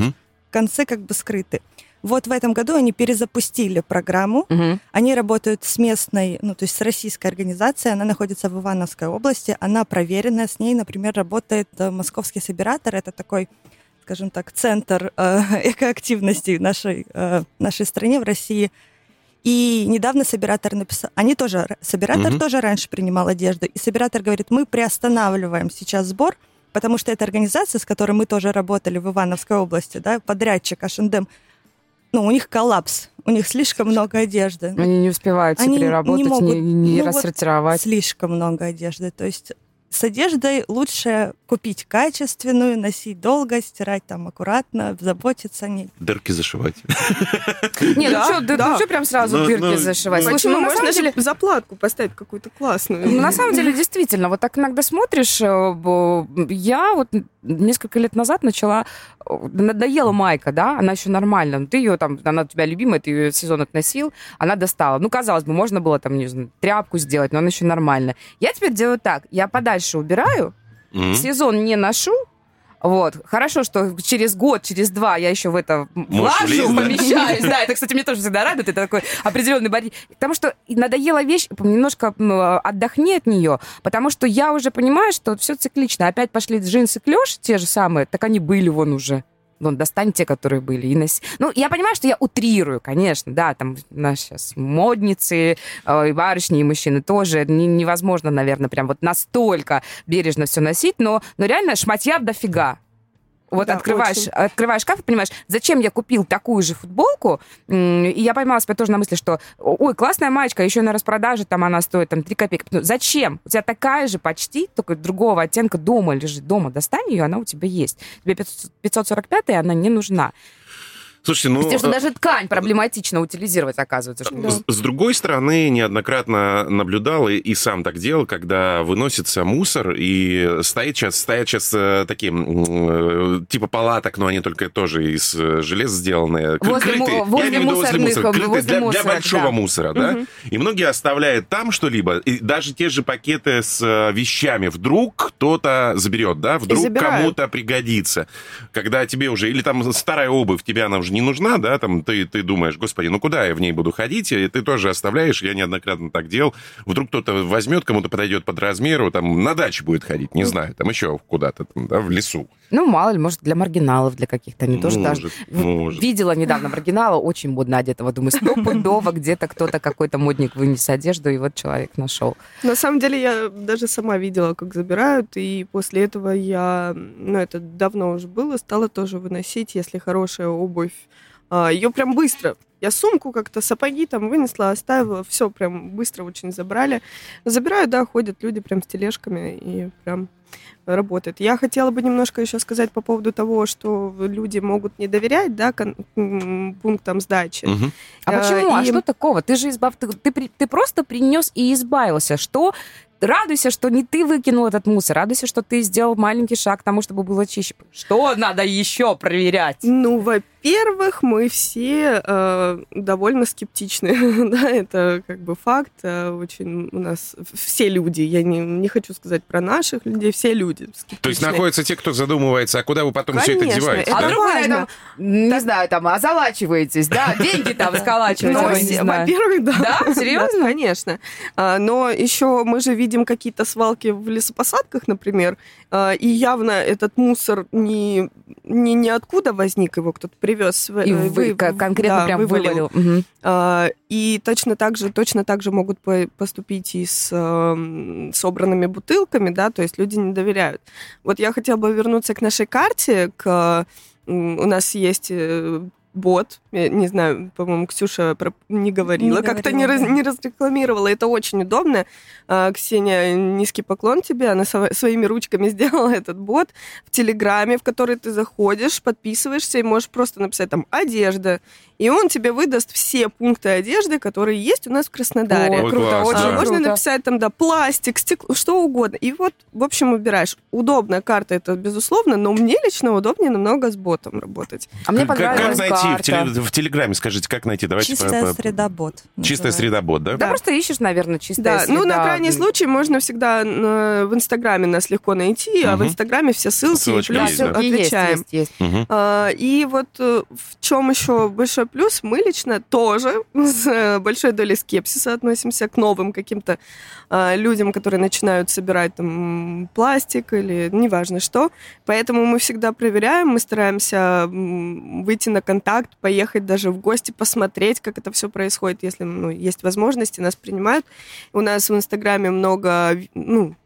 D: концы как бы скрыты. Вот в этом году они перезапустили программу,
E: Мгм.
D: они работают с местной, ну, то есть с российской организацией, она находится в Ивановской области, она проверенная, с ней, например, работает э, Московский Собиратор, это такой, скажем так, центр э, экоактивности в нашей, э, нашей стране, в России. И недавно Собиратор написал, они тоже, Собиратор
B: Мгм.
D: тоже раньше принимал одежду, и Собиратор говорит, мы приостанавливаем сейчас сбор, потому что эта организация, с которой мы тоже работали в Ивановской области, да, подрядчик H&M, ну, у них коллапс, у них слишком много одежды.
E: Они не успевают все
D: не
E: переработать, не,
D: могут,
E: не
D: ну вот
E: рассортировать.
D: Слишком много одежды. То есть с одеждой лучше купить качественную, носить долго, стирать там аккуратно, заботиться о ней.
B: Дырки зашивать.
E: Не, ну что, да. ну что прям сразу
B: Ну,
E: дырки
B: ну,
E: зашивать? Слушай,
C: Почему?
E: на
C: Можно же заплатку поставить какую-то классную.
E: Ну, на самом деле, действительно, вот так иногда смотришь, э, я вот несколько лет назад начала, э, надоела майка, да, она еще нормально, ну, ты ее там, она у тебя любимая, ты ее сезон относил, она достала. Ну, казалось бы, можно было там, не знаю, тряпку сделать, но она еще нормально. Я теперь делаю так, я подальше убираю,
B: Мгм.
E: сезон не ношу, вот. Хорошо, что через год, через два я еще в это влажу, помещаюсь. Да, это, кстати, мне тоже всегда радует. Это такой определенный барьер. Потому что надоела вещь, немножко отдохни от нее, потому что я уже понимаю, что все циклично. Опять пошли джинсы клеш, те же самые, так они были вон уже. Вон, достань те, которые были. И носи. Ну, я понимаю, что я утрирую, конечно, да, там у нас сейчас модницы, э, и барышни, и мужчины тоже. Не- невозможно, наверное, прям вот настолько бережно все носить, но, но реально шматья дофига. Вот
C: Да,
E: открываешь,
C: очень.
E: открываешь шкаф и понимаешь, зачем я купил такую же футболку, и я поймала себя тоже на мысли, что, ой, классная маечка, еще на распродаже там она стоит там 3 копейки. Ну, зачем? У тебя такая же почти, только другого оттенка дома лежит. Дома достань ее, она у тебя есть. Тебе 500 545 она не нужна.
B: Слушайте, ну...
E: Потому что
B: э,
E: даже ткань проблематично утилизировать, оказывается. Что...
B: С, с другой стороны, неоднократно наблюдал и, и сам так делал, когда выносится мусор и стоит сейчас, стоят сейчас э, такие э, типа палаток, но они только тоже из э, железа сделанные.
E: Возле
B: крытые.
E: возле
B: Я имею в виду возле мусора, крытые
E: возле
B: для, для
E: мусора,
B: большого
E: да.
B: мусора, да?
C: Мгм.
B: И многие оставляют там что-либо, и даже те же пакеты с э, вещами. Вдруг кто-то заберет, да? Вдруг кому-то пригодится. Когда тебе уже... Или там старая обувь, тебе она уже не нужна, да? Там ты, ты думаешь, господи, ну куда я в ней буду ходить? И ты тоже оставляешь, я неоднократно так делал. Вдруг кто-то возьмет, кому-то подойдет под размеру, там на даче будет ходить, не знаю, там еще куда-то, там, да, в лесу.
E: Ну, мало ли, может, для маргиналов, для каких-то. Они тоже даже...
B: может.
E: Видела недавно маргинала, очень модно одетого. Думаю, стопудово где-то кто-то, какой-то модник вынес одежду, и вот человек нашел.
C: На самом деле я даже сама видела, как забирают, и после этого я, ну это давно уже было, стала тоже выносить, если хорошая обувь, ее прям быстро. Я сумку как-то, сапоги там вынесла, оставила, все прям быстро очень забрали. Забирают, да, ходят люди прям с тележками и прям работает. Я хотела бы немножко еще сказать по поводу того, что люди могут не доверять, да, пунктам сдачи.
B: Мгм.
E: А
C: Э,
E: почему? А
C: и-
E: что такого? Ты же избав... ты, ты, ты просто принес и избавился. Что? Радуйся, что не ты выкинул этот мусор. Радуйся, что ты сделал маленький шаг к тому, чтобы было чище. Что надо еще проверять?
C: Ну, во-первых, мы все э, довольно скептичны. да, это как бы факт. Э, очень у нас все люди, я не, не хочу сказать про наших людей, все люди скептичны.
B: То есть находятся те, кто задумывается, а куда вы потом все это
C: Конечно,
B: деваете?
C: это
E: А
B: да?
E: вдруг на этом, не знаю, там, озалачиваетесь, да? Деньги там сколачиваете,
C: во-первых, да.
E: Да? Серьезно?
C: Да, конечно. А, Но еще мы же видим какие-то свалки в лесопосадках, например, а, и явно этот мусор не, не ниоткуда возник, его кто-то привез.
E: И вы, кон- конкретно прям вывалил. Мгм.
C: А, И точно так же, точно так же могут по- поступить и с эм, собранными бутылками, да, то есть люди не доверяют. Вот я хотела бы вернуться к нашей карте, к у нас есть э, бот. Я не знаю, по-моему, Ксюша про- не говорила,
D: Не
C: как-то не, раз- не разрекламировала. Это очень удобно. А, Ксения, низкий поклон тебе. Она сво- своими ручками сделала этот бот в Телеграме, в который ты заходишь, подписываешься и можешь просто написать там «одежда». И он тебе выдаст все пункты одежды, которые есть у нас в Краснодаре.
E: О, круто,
B: класс,
E: очень
B: да.
C: Можно
E: круто.
C: написать там, да, пластик, стекло, что угодно. И вот, в общем, выбираешь. Удобная карта, это безусловно, но мне лично удобнее намного с ботом работать.
E: А мне
B: Как, как
E: понравилась
B: найти в, теле- в Телеграме? Скажите, как найти? Давайте
D: Чистая
B: по- по-
D: среда бот.
B: Чистая
D: называется.
B: среда бот, да?
E: Да,
C: Да.
E: просто ищешь, наверное, чистая
C: Да, ну на
E: среда.
C: крайний случай можно всегда э, в Инстаграме нас легко найти, а в. Инстаграме все ссылки
B: Ссылочки
C: плюс
B: есть, да.
E: ссылки есть,
C: отвечаем.
E: есть, есть.
B: Мгм.
C: А, И вот э, в чем еще большой плюс, мы лично тоже с э, большой долей скепсиса относимся к новым каким-то а, людям, которые начинают собирать там пластик или неважно что. Поэтому мы всегда проверяем, мы стараемся выйти на контакт, поехать даже в гости, посмотреть, как это все происходит, если ну, есть возможности, нас принимают. У нас в Инстаграме много, ну,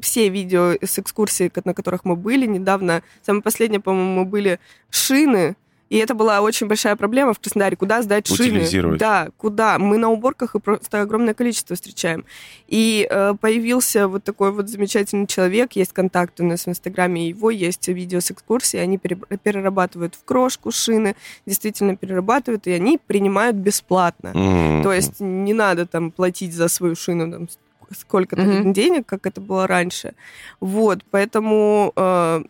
C: все видео с экскурсий, на которых мы были. Недавно, самое последнее, по-моему, мы были шины. И это была очень большая проблема в Краснодаре. Куда сдать шины? Да, куда? Мы на уборках и просто огромное количество встречаем. И э, появился вот такой вот замечательный человек. Есть контакт у нас в Инстаграме его, есть видео с экскурсии. Они пере- перерабатывают в крошку шины, действительно перерабатывают, и они принимают бесплатно.
B: М.
C: То есть не надо там платить за свою шину там, сколько-то
E: Мгм.
C: денег, как это было раньше. Вот, поэтому э,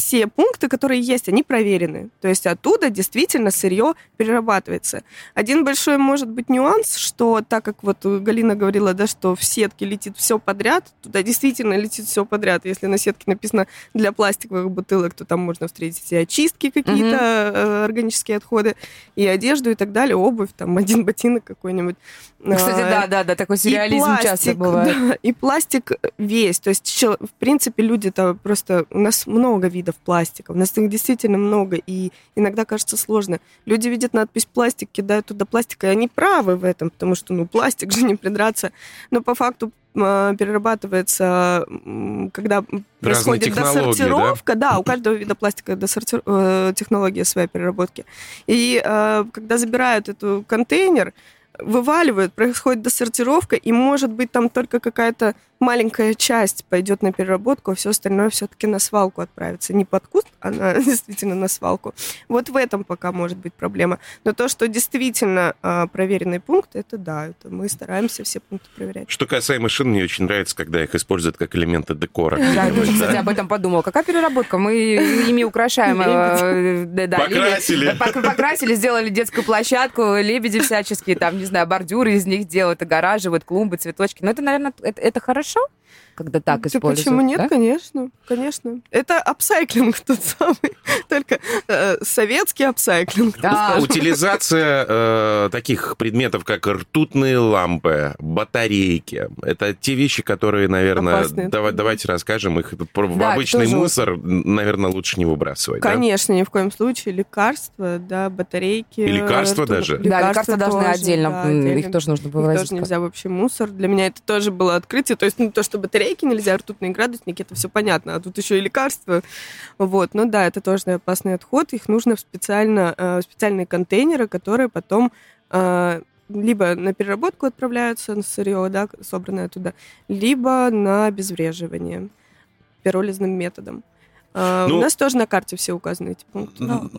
C: все пункты, которые есть, они проверены. То есть оттуда действительно сырье перерабатывается. Один большой может быть нюанс, что так как вот Галина говорила, да, что в сетке летит все подряд, туда действительно летит все подряд. Если на сетке написано для пластиковых бутылок, то там можно встретить и очистки какие-то, э, органические отходы, и одежду и так далее, обувь, там один ботинок какой-нибудь.
E: Кстати,
C: А,
E: да, да, да, такой сюрреализм часто
C: пластик,
E: бывает.
C: да, и пластик весь. То есть, в принципе, люди-то просто... У нас много видов пластика. У нас их действительно много. И иногда кажется сложно. Люди видят надпись «пластик», кидают туда пластик, и они правы в этом, потому что, ну, пластик же не придраться. Но по факту э, перерабатывается, когда происходит
B: технологии,
C: досортировка. Да? у каждого вида пластика досорти- э, технология своей переработки. И э, когда забирают эту контейнер, вываливают, происходит досортировка, и может быть там только какая-то маленькая часть пойдет на переработку, а все остальное все-таки на свалку отправится. Не под куст, а на- действительно на свалку. Вот в этом пока может быть проблема. Но то, что действительно а, проверенный пункт, это да, это мы стараемся все пункты проверять.
B: Что касаемо шин, мне очень нравится, когда их используют как элементы декора.
E: Да, я кстати, об этом подумала. Какая переработка? Мы ими украшаем... э,
B: Покрасили.
E: Покрасили, сделали детскую площадку, лебеди всяческие, там, не знаю, бордюры из них делают, огораживают, клумбы, цветочки. Но это, наверное, это, это хорошо, когда так
C: Да
E: используют.
C: почему нет?
E: да?
C: Конечно, конечно. Это апсайклинг тот самый, только э, советский апсайклинг.
E: Да.
B: Утилизация э, таких предметов, как ртутные лампы, батарейки, это те вещи, которые, наверное,
C: Опасные.
B: дава- давайте расскажем их про- в
E: Да,
B: обычный
E: тоже
B: мусор, наверное, лучше не выбрасывать. да?
C: Конечно, ни в коем случае. Лекарства, да, батарейки.
B: И лекарства
C: рту-
B: даже?
E: Да, лекарства должны
C: тоже,
E: отдельно,
C: да, отдельно.
E: их тоже нужно
C: Их
E: вывозить.
C: тоже нельзя вообще мусор. Для меня это тоже было открытие. То есть не то, что батарейки нельзя, ртутные градусники, это все понятно. А тут еще и лекарства. Вот. Ну да, это тоже опасный отход. Их нужно в специально, э, в специальные контейнеры, которые потом э, либо на переработку отправляются на сырье, да, собранное туда, либо на обезвреживание пиролизным методом. Э,
B: Ну-
C: У нас тоже на карте все указаны эти пункты.
D: Ну,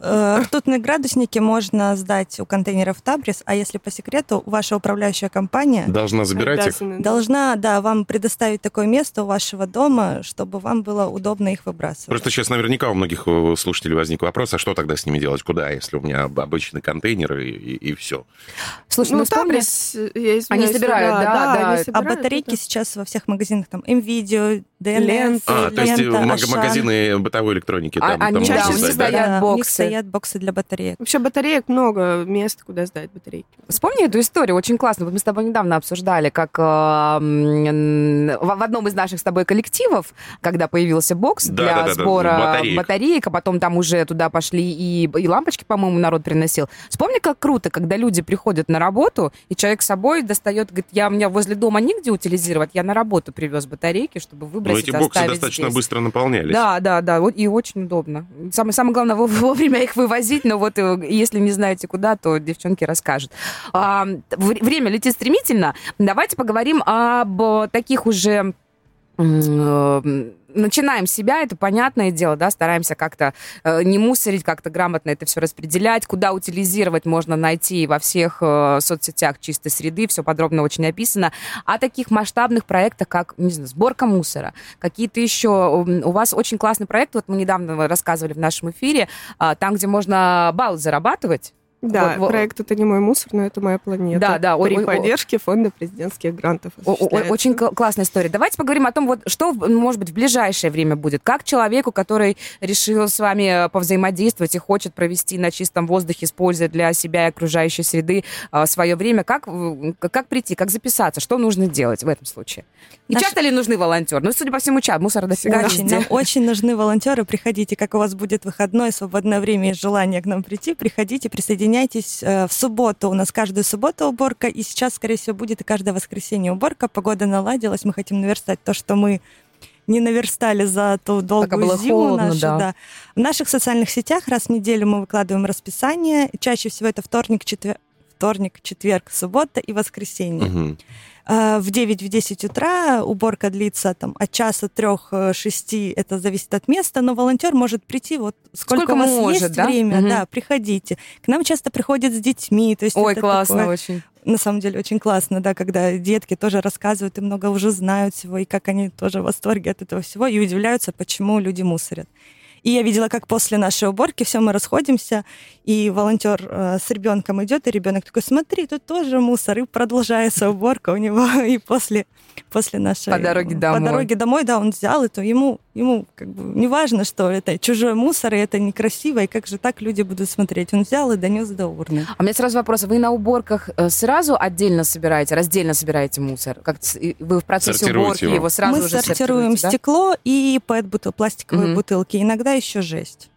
D: ртутные градусники можно сдать у контейнеров Табрис, а если по секрету, ваша управляющая компания
B: Должна забирать их.
C: Да.
D: должна, да, вам предоставить такое место у вашего дома, чтобы вам было удобно их выбрасывать.
B: Просто сейчас наверняка у многих э, слушателей возник вопрос, а что тогда с ними делать? Куда, если у меня об- обычный контейнер и, все?
E: Слушай,
C: Ну,
E: ну,
C: Табрис, я извиняюсь,
E: Они собирают, да, да.
C: они
E: А
D: А
C: собирают,
D: батарейки
C: это-
D: сейчас во всех магазинах, там, МВидео, ДНС,
B: А, то есть
D: Лента,
B: маг- магазины бытовой электроники
E: А-
B: там,
E: они
B: там
C: чаще всего
B: сдать,
E: стоят
D: Да, у
E: боксы.
D: стоят боксы для батареек.
C: Вообще батареек много мест, куда сдать батарейки.
E: Вспомни эту историю, очень классно. Вот мы с тобой недавно обсуждали, как э, в одном из наших с тобой коллективов, когда появился бокс
B: Да,
E: для
B: да, да, да,
E: сбора
B: батареек.
E: батареек, а потом там уже туда пошли и, и лампочки, по-моему, народ приносил. Вспомни, как круто, когда люди приходят на работу, и человек с собой достает, говорит, я у меня возле дома негде утилизировать, я на работу привез батарейки, чтобы выбросить выбросить,
B: Но эти боксы достаточно
E: здесь.
B: быстро наполнялись.
E: Да, да, да, вот и очень удобно. Самое, самое главное во- вовремя их вывозить, но вот э, если не знаете куда, то девчонки расскажут. А, вре- время летит стремительно. Давайте поговорим об э, таких уже э, начинаем себя, это понятное дело, да, стараемся как-то э, не мусорить, как-то грамотно это все распределять, куда утилизировать можно найти во всех э, соцсетях чистой среды, все подробно очень описано. О таких масштабных проектах, как, не знаю, сборка мусора, какие-то еще, у вас очень классный проект, вот мы недавно рассказывали в нашем эфире, а, там, где можно баллы зарабатывать,
C: Да,
E: Вот,
C: проект «Это не мой мусор, но это моя планета».
E: Да, да,
C: При
E: ой.
C: поддержке фонда президентских грантов.
E: О- о-. Очень кл- классная история. Давайте поговорим о том, вот что, может быть, в ближайшее время будет. Как человеку, который решил с вами э, повзаимодействовать и хочет провести на чистом воздухе, используя для себя и окружающей среды свое время, как, как прийти, как записаться, что нужно делать в этом случае? И
D: Наш-
E: часто ли нужны волонтеры? Ну, судя по всему, чат, мусора дофига
D: Очень, нам очень нужны волонтеры. Приходите, как у вас будет выходной, свободное время и желание к нам прийти, приходите, присоединяйтесь. Э, В субботу у нас каждую субботу уборка, и сейчас, скорее всего, будет и каждое воскресенье уборка. Погода наладилась, мы хотим наверстать то, что мы не наверстали за ту долгую
E: было
D: зиму
E: холодно,
D: нашу.
E: да.
D: В наших социальных сетях раз в неделю мы выкладываем расписание. Чаще всего это вторник, четверг, вторник, четверг, суббота и воскресенье.
B: Мгм.
D: А, В 9-10 утра уборка длится там, от часа трех э, шести, это зависит от места, но волонтер может прийти вот сколько,
E: Сколько
D: у вас
E: может,
D: есть
E: да?
D: время,
E: Мгм.
D: да, приходите. К нам часто приходят с детьми, то есть
E: Ой,
D: это
E: классно
D: такое-
E: очень.
D: на самом деле очень классно, да, когда детки тоже рассказывают и много уже знают всего, и как они тоже в восторге от этого всего, и удивляются, почему люди мусорят. И я видела, как после нашей уборки все мы расходимся, и волонтер э, с ребенком идет, и ребенок такой, смотри, тут тоже мусор, и продолжается уборка у него, и после, после нашей...
E: По дороге домой.
D: По дороге домой, да, он взял это, ему, ему как бы не важно, что это чужой мусор, и это некрасиво, и как же так люди будут смотреть. Он взял и донес до урны.
E: А у меня сразу вопрос. Вы на уборках э, сразу отдельно собираете, раздельно собираете мусор? Как вы в процессе
B: Сортируете
E: уборки
B: его.
E: его сразу
D: Мы
E: же
D: сортируем
E: да?
D: стекло и пэт-бутыл, пластиковые
E: Мгм.
D: бутылки, иногда еще жесть.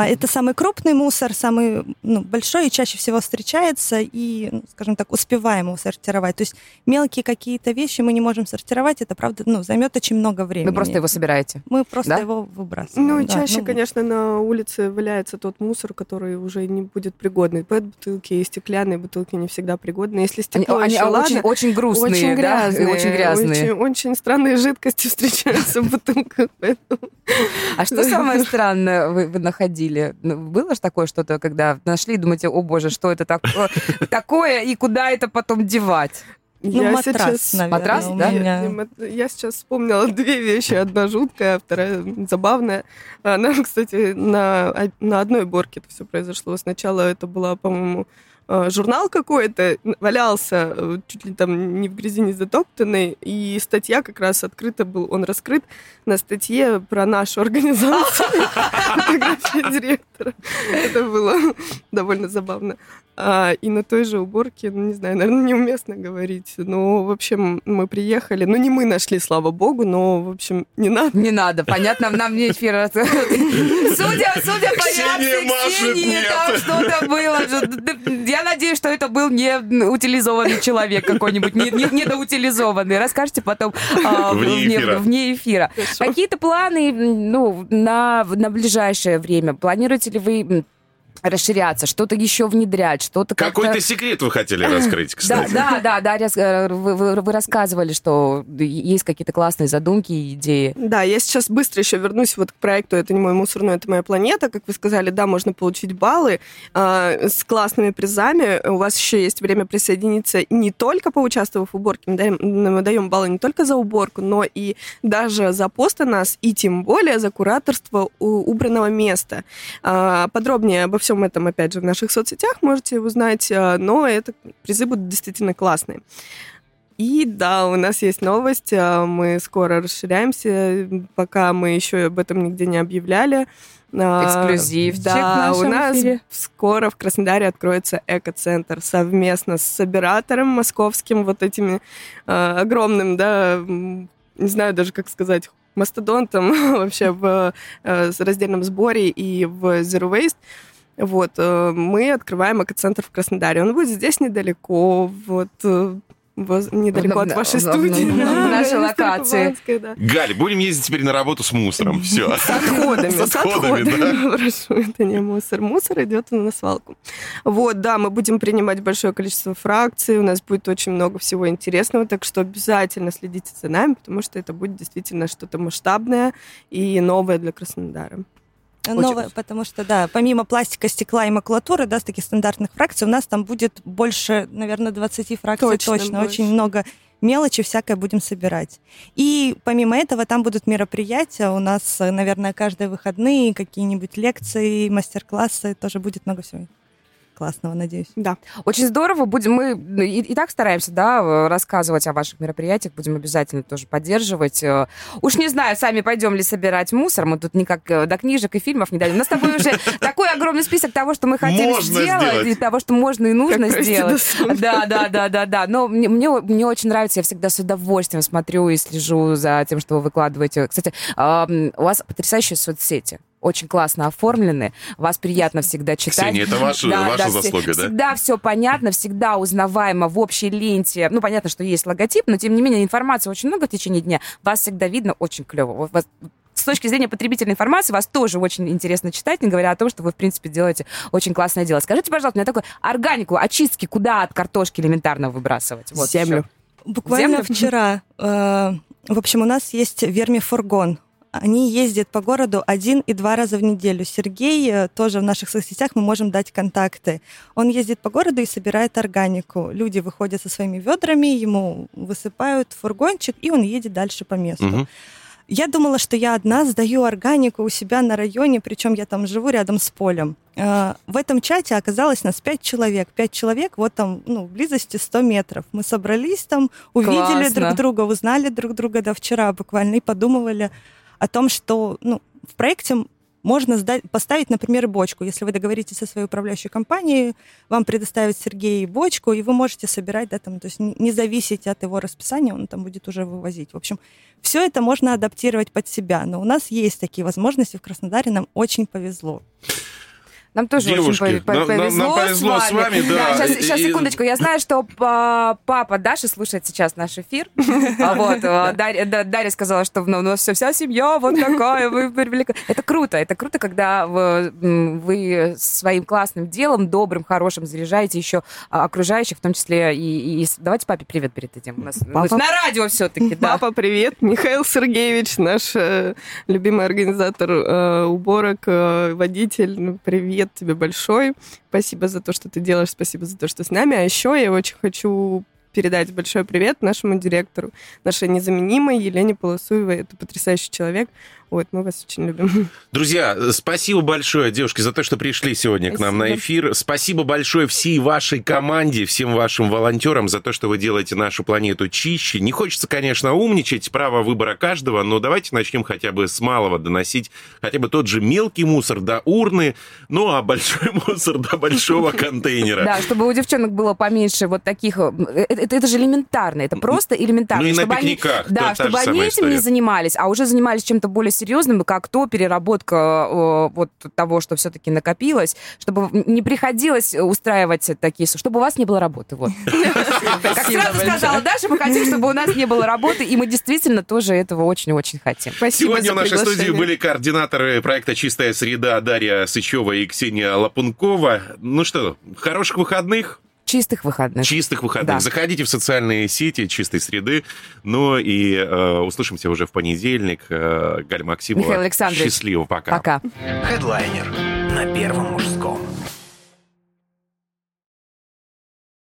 D: А это самый крупный мусор, самый ну, большой и чаще всего встречается, и, ну, скажем так, успеваем его сортировать. То есть мелкие какие-то вещи мы не можем сортировать, это, правда, ну, займет очень много времени.
E: Вы просто его собираете.
D: Мы просто
E: Да?
D: его выбрасываем.
C: Ну, и
D: да.
C: чаще,
D: Ну,
C: конечно, на улице валяется тот мусор, который уже не будет пригодный. Пэт-бутылки и стеклянные бутылки не всегда пригодны. Если
E: Они,
C: стекло
E: они
C: еще
E: очень,
C: ладно,
E: очень грустные,
C: очень
E: да?
C: грязные,
E: И очень грязные.
C: Очень, очень странные жидкости встречаются в бутылках.
E: А что самое странное вы, вы находили? Ну, Было же такое что-то, когда нашли и думаете, о боже, что это такое, и куда это потом девать?
D: Ну,
C: Я
D: матрас,
C: сейчас-
D: наверное,
E: Матрас, да?
D: меня.
C: Я, сейчас вспомнила две вещи. Одна жуткая, вторая забавная. Она, кстати, на, на одной борке это все произошло. Сначала это была, по-моему, журнал какой-то валялся, э, чуть ли там не в грязи, не затоптанный, и статья как раз открыта был, он раскрыт на статье про нашу организацию, фотография директора. Это было довольно забавно. А, и на той же уборке, ну, не знаю, наверное, неуместно говорить. Но, в общем, мы приехали. Ну, не мы нашли, слава богу, но, в общем, не надо.
E: Не надо, понятно, нам не эфир. Судя, судя по реакции Ксении, там что-то было. Я надеюсь, что это был не утилизованный человек какой-нибудь, не, не- недоутилизованный. Расскажите потом а,
B: Вне эфира.
E: вне эфира. Какие-то планы ну, на, на ближайшее время? Планируете ли вы расширяться, что-то еще внедрять, что-то как-то...
B: Какой-то секрет вы хотели раскрыть,
E: Да,
B: кстати.
E: да, да, да, рас- э, вы, вы- вы рассказывали, что есть какие-то классные задумки и идеи.
C: Да, я сейчас быстро еще вернусь вот к проекту «Это не мой мусор, но это моя планета». Как вы сказали, да, можно получить баллы а, с классными призами. У вас еще есть время присоединиться не только поучаствовав в уборке, мы даем, мы даем баллы не только за уборку, но и даже за пост о нас, и тем более за кураторство у- убранного места. А, Подробнее обо всем этом, опять же, в наших соцсетях можете узнать, а, но это призы будут действительно классные. И да, у нас есть новость, а, мы скоро расширяемся, пока мы еще об этом нигде не объявляли. А,
E: Эксклюзивчик в
C: Да, у нас
E: эфире.
C: скоро в Краснодаре откроется эко-центр совместно с собиратором московским, вот этими а, огромным, да, не знаю даже, как сказать, мастодонтом вообще в э, раздельном сборе и в Zero Waste. Вот, э, мы открываем эко-центр в Краснодаре. Он будет здесь недалеко, вот, э, воз- недалеко от вашей студии.
E: нашей
C: на
E: локации.
C: Да.
B: Галь, будем ездить теперь на работу с мусором. Все.
C: С отходами,
B: С отходами,
C: прошу, это не мусор. Мусор идет на свалку. Вот, да, мы будем принимать большое количество фракций, у нас будет очень много всего интересного, так что обязательно следите за нами, потому что это будет действительно что-то масштабное и новое для Краснодара. Очень
D: Новое,
C: вкусно.
D: потому что, да, помимо пластика, стекла и макулатуры, да, с таких стандартных фракций, у нас там будет больше, наверное, 20 фракций
C: Точно
D: точно.
C: больше.
D: Очень много мелочи всякое будем собирать. И помимо этого там будут мероприятия. У нас, э, наверное, каждые выходные какие-нибудь лекции, мастер-классы. Тоже будет много всего классного, надеюсь.
C: Да.
E: Очень здорово. Будем мы ну, и, и так стараемся, да, рассказывать о ваших мероприятиях. Будем обязательно тоже поддерживать. Э, Уж не знаю, сами пойдем ли собирать мусор. Мы тут никак э, до книжек и фильмов не дойдем. У нас с тобой уже такой огромный список того, что мы хотим
B: Можно
E: сделать, и того, что можно и нужно сделать. Да, да, да, да, да. Но мне, очень нравится, я всегда с удовольствием смотрю и слежу за тем, что вы выкладываете. Кстати, у вас потрясающие соцсети. Очень классно оформлены. Вас приятно всегда читать.
B: Ксения, это ваша, ваша
E: все-
B: заслуга, да?
E: Всегда все понятно, всегда узнаваемо в общей ленте. Ну, понятно, что есть логотип, но тем не менее информации очень много в течение дня. Вас всегда видно очень клево. Вас- с точки зрения потребительной информации вас тоже очень интересно читать, не говоря о том, что вы, в принципе, делаете очень классное дело. Скажите, пожалуйста, у меня такой органику, очистки куда от картошки элементарно выбрасывать? Вот
C: Землю.
E: ещё.
D: Буквально
E: Землю?
D: вчера, э, в общем, у нас есть вермифургон. Они ездят по городу один и два раза в неделю. Сергей э, тоже в наших соцсетях мы можем дать контакты. Он ездит по городу и собирает органику. Люди выходят со своими ведрами, ему высыпают фургончик, и он едет дальше по месту.
B: Мгм.
D: Я думала, что я одна сдаю органику у себя на районе, причем я там живу рядом с полем. Э, В этом чате оказалось нас пять человек. Пять человек, вот там, ну, в близости 100 метров. Мы собрались там, увидели
E: Классно.
D: друг друга, узнали друг друга до вчера буквально и подумывали о том, что, ну, в проекте можно сдать, поставить, например, бочку. Если вы договоритесь со своей управляющей компанией, вам предоставит Сергей бочку, и вы можете собирать, да, там, то есть не зависеть от его расписания, он там будет уже вывозить. В общем, все это можно адаптировать под себя, но у нас есть такие возможности в Краснодаре, нам очень повезло.
E: Нам тоже
B: Девушки,
E: очень по-
B: нам- нам-
E: повезло,
B: нам повезло с вами, да.
E: сейчас,
B: И-
E: сейчас,
B: и-
E: секундочку. Я знаю, что па- папа Даши слушает сейчас наш эфир. А Вот, а, Дарья, да, сказала, что у нас вся, вся семья вот такая. Вы Это круто. Это круто, когда вы, своим классным делом, добрым, хорошим заряжаете еще а, окружающих, в том числе и... Давайте папе привет перед этим. У нас,
C: Папа.
E: на радио все-таки, да.
C: Папа, привет. Михаил Сергеевич, наш э, любимый организатор э, уборок, э, водитель. Ну, привет тебе большой. Спасибо за то, что ты делаешь, спасибо за то, что с нами. А еще я очень хочу передать большой привет нашему директору, нашей незаменимой Елене Полосуевой. Это потрясающий человек. Вот, мы вас очень любим.
B: Друзья, спасибо большое, девушки, за то, что пришли сегодня к нам на
C: Спасибо.
B: эфир. Спасибо большое всей вашей команде, всем вашим волонтерам за то, что вы делаете нашу планету чище. Не хочется, конечно, умничать, право выбора каждого, но давайте начнем хотя бы с малого доносить хотя бы тот же мелкий мусор до урны, ну а большой мусор до большого контейнера.
E: Да, чтобы у девчонок было поменьше вот таких... э, Это, же элементарно, это просто элементарно.
B: Ну и на пикниках
E: Да, чтобы они этим не занимались, а уже занимались чем-то более серьезным, как то переработка э, вот того, что все-таки накопилось, чтобы не приходилось устраивать такие... Чтобы у вас не было работы, вот. Как сразу сказала Даша, мы хотим, чтобы у нас не было работы, и мы действительно тоже этого очень-очень хотим.
C: Спасибо
B: Сегодня в нашей студии были координаторы проекта «Чистая среда» Дарья Сычева и Ксения Лапункова. Ну что, хороших выходных,
E: Чистых выходных.
B: чистых выходных.
E: Да.
B: Заходите в социальные сети «Чистой среды». Ну и э, услышимся уже в понедельник. Э, Галя Максимова.
E: Михаил Александрович.
B: Счастливо, пока.
E: Пока.
A: Хедлайнер на Первом мужском.